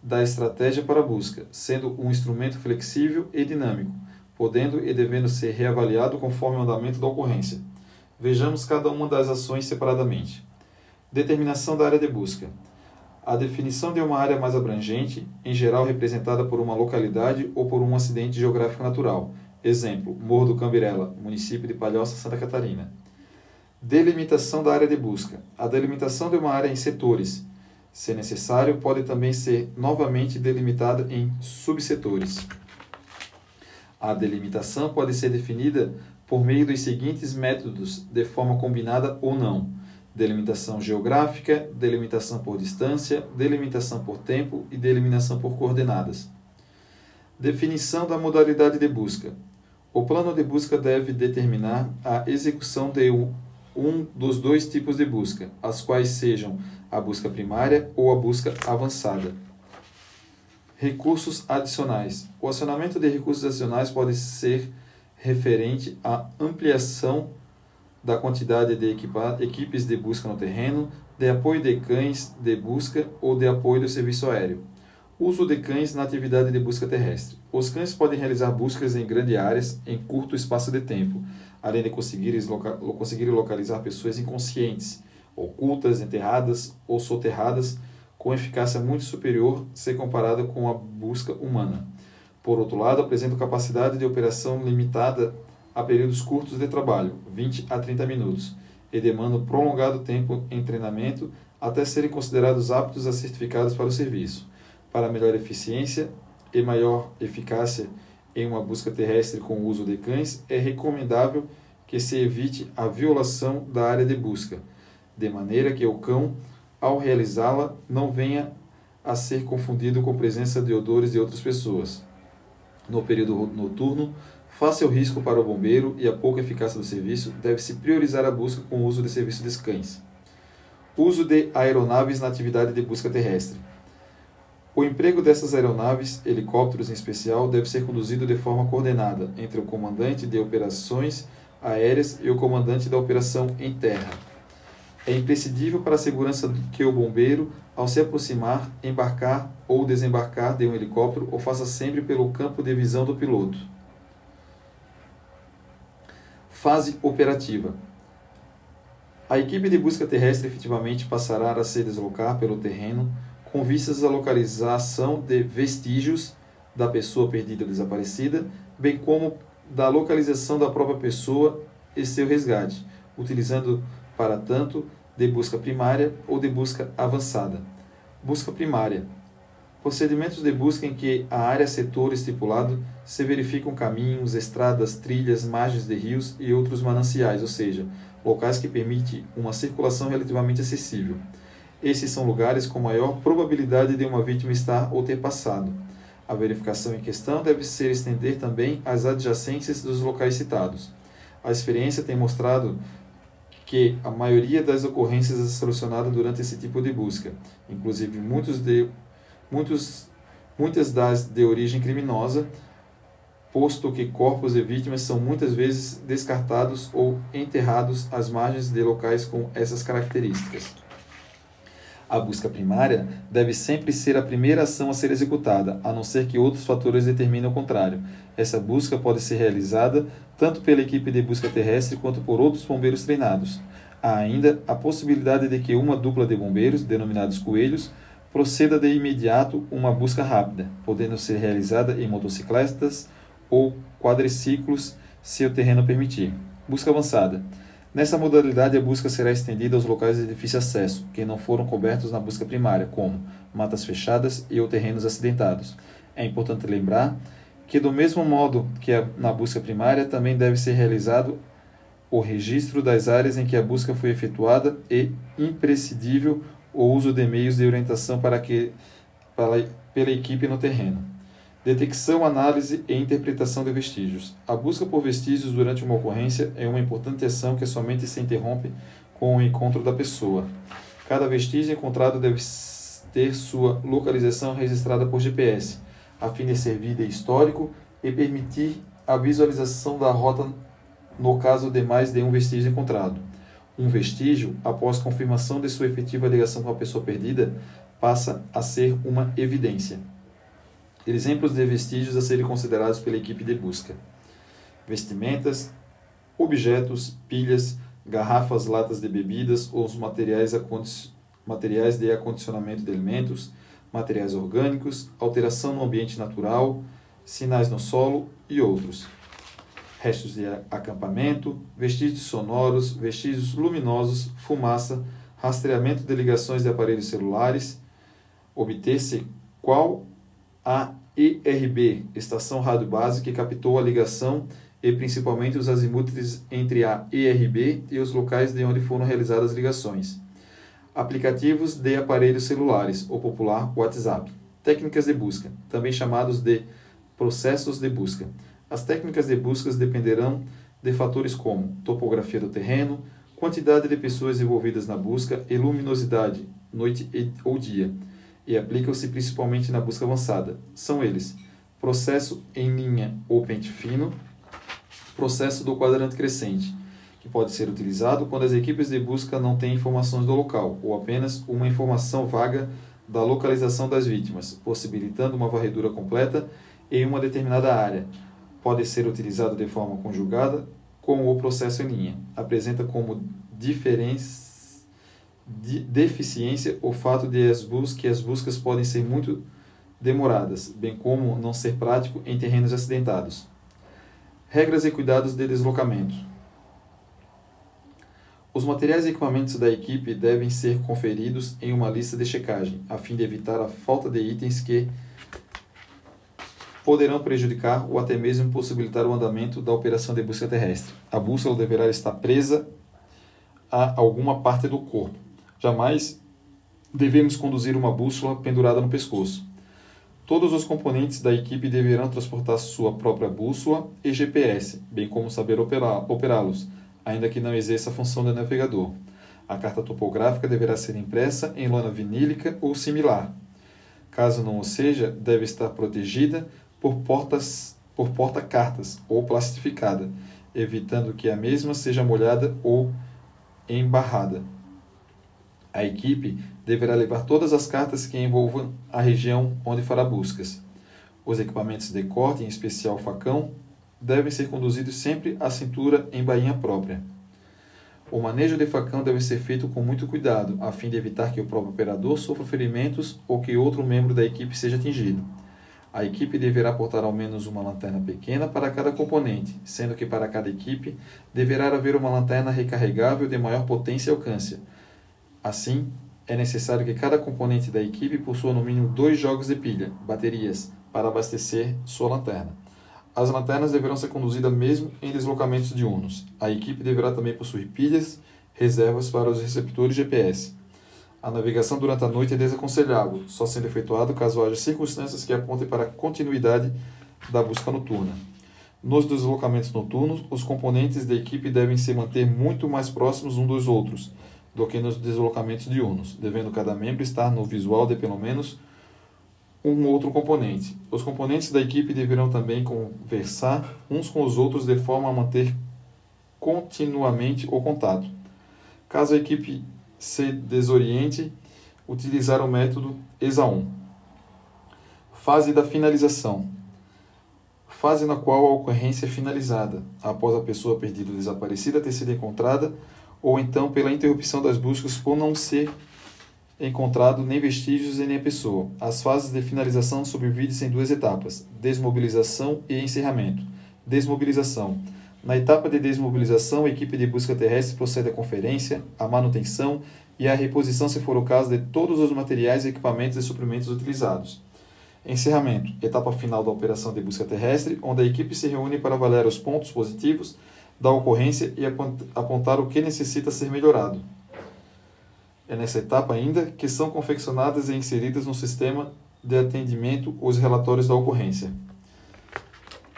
da estratégia para a busca, sendo um instrumento flexível e dinâmico, podendo e devendo ser reavaliado conforme o andamento da ocorrência. Vejamos cada uma das ações separadamente. Determinação da área de busca. A definição de uma área mais abrangente, em geral representada por uma localidade ou por um acidente geográfico natural, Exemplo: Morro do Cambirela, município de Palhoça, Santa Catarina. Delimitação da área de busca. A delimitação de uma área em setores, se necessário, pode também ser novamente delimitada em subsetores. A delimitação pode ser definida por meio dos seguintes métodos, de forma combinada ou não: delimitação geográfica, delimitação por distância, delimitação por tempo e delimitação por coordenadas. Definição da modalidade de busca. O plano de busca deve determinar a execução de um dos dois tipos de busca, as quais sejam a busca primária ou a busca avançada. Recursos adicionais. O acionamento de recursos adicionais pode ser referente à ampliação da quantidade de equipes de busca no terreno, de apoio de cães de busca ou de apoio do serviço aéreo. Uso de cães na atividade de busca terrestre. Os cães podem realizar buscas em grandes áreas em curto espaço de tempo, além de conseguir, conseguir localizar pessoas inconscientes, ocultas, enterradas ou soterradas, com eficácia muito superior se comparada com a busca humana. Por outro lado, apresentam capacidade de operação limitada a períodos curtos de trabalho, 20 a 30 minutos, e demandam prolongado tempo em treinamento até serem considerados aptos a certificados para o serviço. Para melhor eficiência e maior eficácia em uma busca terrestre com o uso de cães, é recomendável que se evite a violação da área de busca, de maneira que o cão, ao realizá-la, não venha a ser confundido com presença de odores de outras pessoas no período noturno, face ao risco para o bombeiro e a pouca eficácia do serviço, deve-se priorizar a busca com o uso de serviço de cães. Uso de aeronaves na atividade de busca terrestre. O emprego dessas aeronaves, helicópteros em especial, deve ser conduzido de forma coordenada entre o comandante de operações aéreas e o comandante da operação em terra. É imprescindível para a segurança que o bombeiro, ao se aproximar, embarcar ou desembarcar de um helicóptero, o faça sempre pelo campo de visão do piloto. Fase operativa. A equipe de busca terrestre efetivamente passará a se deslocar pelo terreno com vistas à localização de vestígios da pessoa perdida ou desaparecida, bem como da localização da própria pessoa e seu resgate, utilizando para tanto de busca primária ou de busca avançada. Busca primária. Procedimentos de busca em que a área setor estipulado se verificam caminhos, estradas, trilhas, margens de rios e outros mananciais, ou seja, locais que permitem uma circulação relativamente acessível. Esses são lugares com maior probabilidade de uma vítima estar ou ter passado. A verificação em questão deve ser estender também às adjacências dos locais citados. A experiência tem mostrado que a maioria das ocorrências é solucionada durante esse tipo de busca, inclusive muitos de, muitos, muitas das de origem criminosa, posto que corpos de vítimas são muitas vezes descartados ou enterrados às margens de locais com essas características. A busca primária deve sempre ser a primeira ação a ser executada, a não ser que outros fatores determinem o contrário. Essa busca pode ser realizada tanto pela equipe de busca terrestre quanto por outros bombeiros treinados. Há ainda a possibilidade de que uma dupla de bombeiros, denominados coelhos, proceda de imediato uma busca rápida, podendo ser realizada em motocicletas ou quadriciclos, se o terreno permitir. Busca avançada. Nessa modalidade, a busca será estendida aos locais de difícil acesso, que não foram cobertos na busca primária, como matas fechadas e ou terrenos acidentados. É importante lembrar que, do mesmo modo que na busca primária, também deve ser realizado o registro das áreas em que a busca foi efetuada e, imprescindível, o uso de meios de orientação para que, para, pela equipe no terreno. Detecção, análise e interpretação de vestígios. A busca por vestígios durante uma ocorrência é uma importante ação que somente se interrompe com o encontro da pessoa. Cada vestígio encontrado deve ter sua localização registrada por GPS, a fim de servir de histórico e permitir a visualização da rota no caso de mais de um vestígio encontrado. Um vestígio, após confirmação de sua efetiva ligação com a pessoa perdida, passa a ser uma evidência. Exemplos de vestígios a serem considerados pela equipe de busca: vestimentas, objetos, pilhas, garrafas, latas de bebidas ou os materiais, materiais de acondicionamento de alimentos, materiais orgânicos, alteração no ambiente natural, sinais no solo e outros. Restos de acampamento, vestígios sonoros, vestígios luminosos, fumaça, rastreamento de ligações de aparelhos celulares, obter-se qual a ERB, Estação Rádio Base, que captou a ligação e principalmente os azimutres entre a ERB e os locais de onde foram realizadas as ligações. Aplicativos de aparelhos celulares, ou popular WhatsApp. Técnicas de busca, também chamados de processos de busca. As técnicas de busca dependerão de fatores como topografia do terreno, quantidade de pessoas envolvidas na busca e luminosidade, noite ou dia e aplicam-se principalmente na busca avançada. São eles: processo em linha ou pente fino, processo do quadrante crescente, que pode ser utilizado quando as equipes de busca não têm informações do local ou apenas uma informação vaga da localização das vítimas, possibilitando uma varredura completa em uma determinada área. Pode ser utilizado de forma conjugada com o processo em linha. Apresenta como diferença de deficiência o fato de as bus que as buscas podem ser muito demoradas, bem como não ser prático em terrenos acidentados. Regras e cuidados de deslocamento. Os materiais e equipamentos da equipe devem ser conferidos em uma lista de checagem, a fim de evitar a falta de itens que poderão prejudicar ou até mesmo possibilitar o andamento da operação de busca terrestre. A bússola deverá estar presa a alguma parte do corpo. Jamais devemos conduzir uma bússola pendurada no pescoço. Todos os componentes da equipe deverão transportar sua própria bússola e GPS, bem como saber operá-los, ainda que não exerça a função de navegador. A carta topográfica deverá ser impressa em lona vinílica ou similar. Caso não o seja, deve estar protegida por portas por porta-cartas ou plastificada, evitando que a mesma seja molhada ou embarrada. A equipe deverá levar todas as cartas que envolvam a região onde fará buscas. Os equipamentos de corte, em especial o facão, devem ser conduzidos sempre à cintura em bainha própria. O manejo de facão deve ser feito com muito cuidado, a fim de evitar que o próprio operador sofra ferimentos ou que outro membro da equipe seja atingido. A equipe deverá portar ao menos uma lanterna pequena para cada componente, sendo que para cada equipe deverá haver uma lanterna recarregável de maior potência e alcance. Assim, é necessário que cada componente da equipe possua no mínimo dois jogos de pilha, baterias, para abastecer sua lanterna. As lanternas deverão ser conduzidas mesmo em deslocamentos diurnos. A equipe deverá também possuir pilhas, reservas para os receptores GPS. A navegação durante a noite é desaconselhável, só sendo efetuado caso haja circunstâncias que apontem para a continuidade da busca noturna. Nos deslocamentos noturnos, os componentes da equipe devem se manter muito mais próximos uns dos outros do que nos deslocamentos diurnos, devendo cada membro estar no visual de pelo menos um outro componente. Os componentes da equipe deverão também conversar uns com os outros de forma a manter continuamente o contato. Caso a equipe se desoriente, utilizar o método ESA 1. Fase da finalização. Fase na qual a ocorrência é finalizada, após a pessoa perdida ou desaparecida ter sido encontrada, ou então pela interrupção das buscas por não ser encontrado nem vestígios e nem a pessoa. As fases de finalização subdividem-se em duas etapas: desmobilização e encerramento. Desmobilização na etapa de desmobilização, a equipe de busca terrestre procede à conferência, à manutenção e à reposição, se for o caso, de todos os materiais, equipamentos e suprimentos utilizados. Encerramento etapa final da operação de busca terrestre, onde a equipe se reúne para avaliar os pontos positivos da ocorrência e apontar o que necessita ser melhorado. É nessa etapa ainda que são confeccionadas e inseridas no sistema de atendimento os relatórios da ocorrência.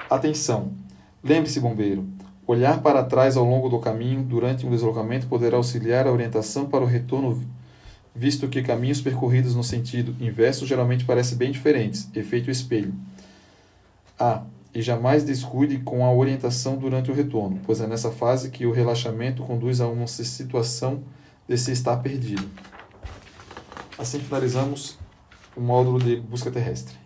Atenção! Lembre-se, bombeiro, olhar para trás ao longo do caminho durante um deslocamento poderá auxiliar a orientação para o retorno, visto que caminhos percorridos no sentido inverso geralmente parecem bem diferentes, efeito espelho. A. E jamais descuide com a orientação durante o retorno, pois é nessa fase que o relaxamento conduz a uma situação de se estar perdido. Assim finalizamos o módulo de busca terrestre.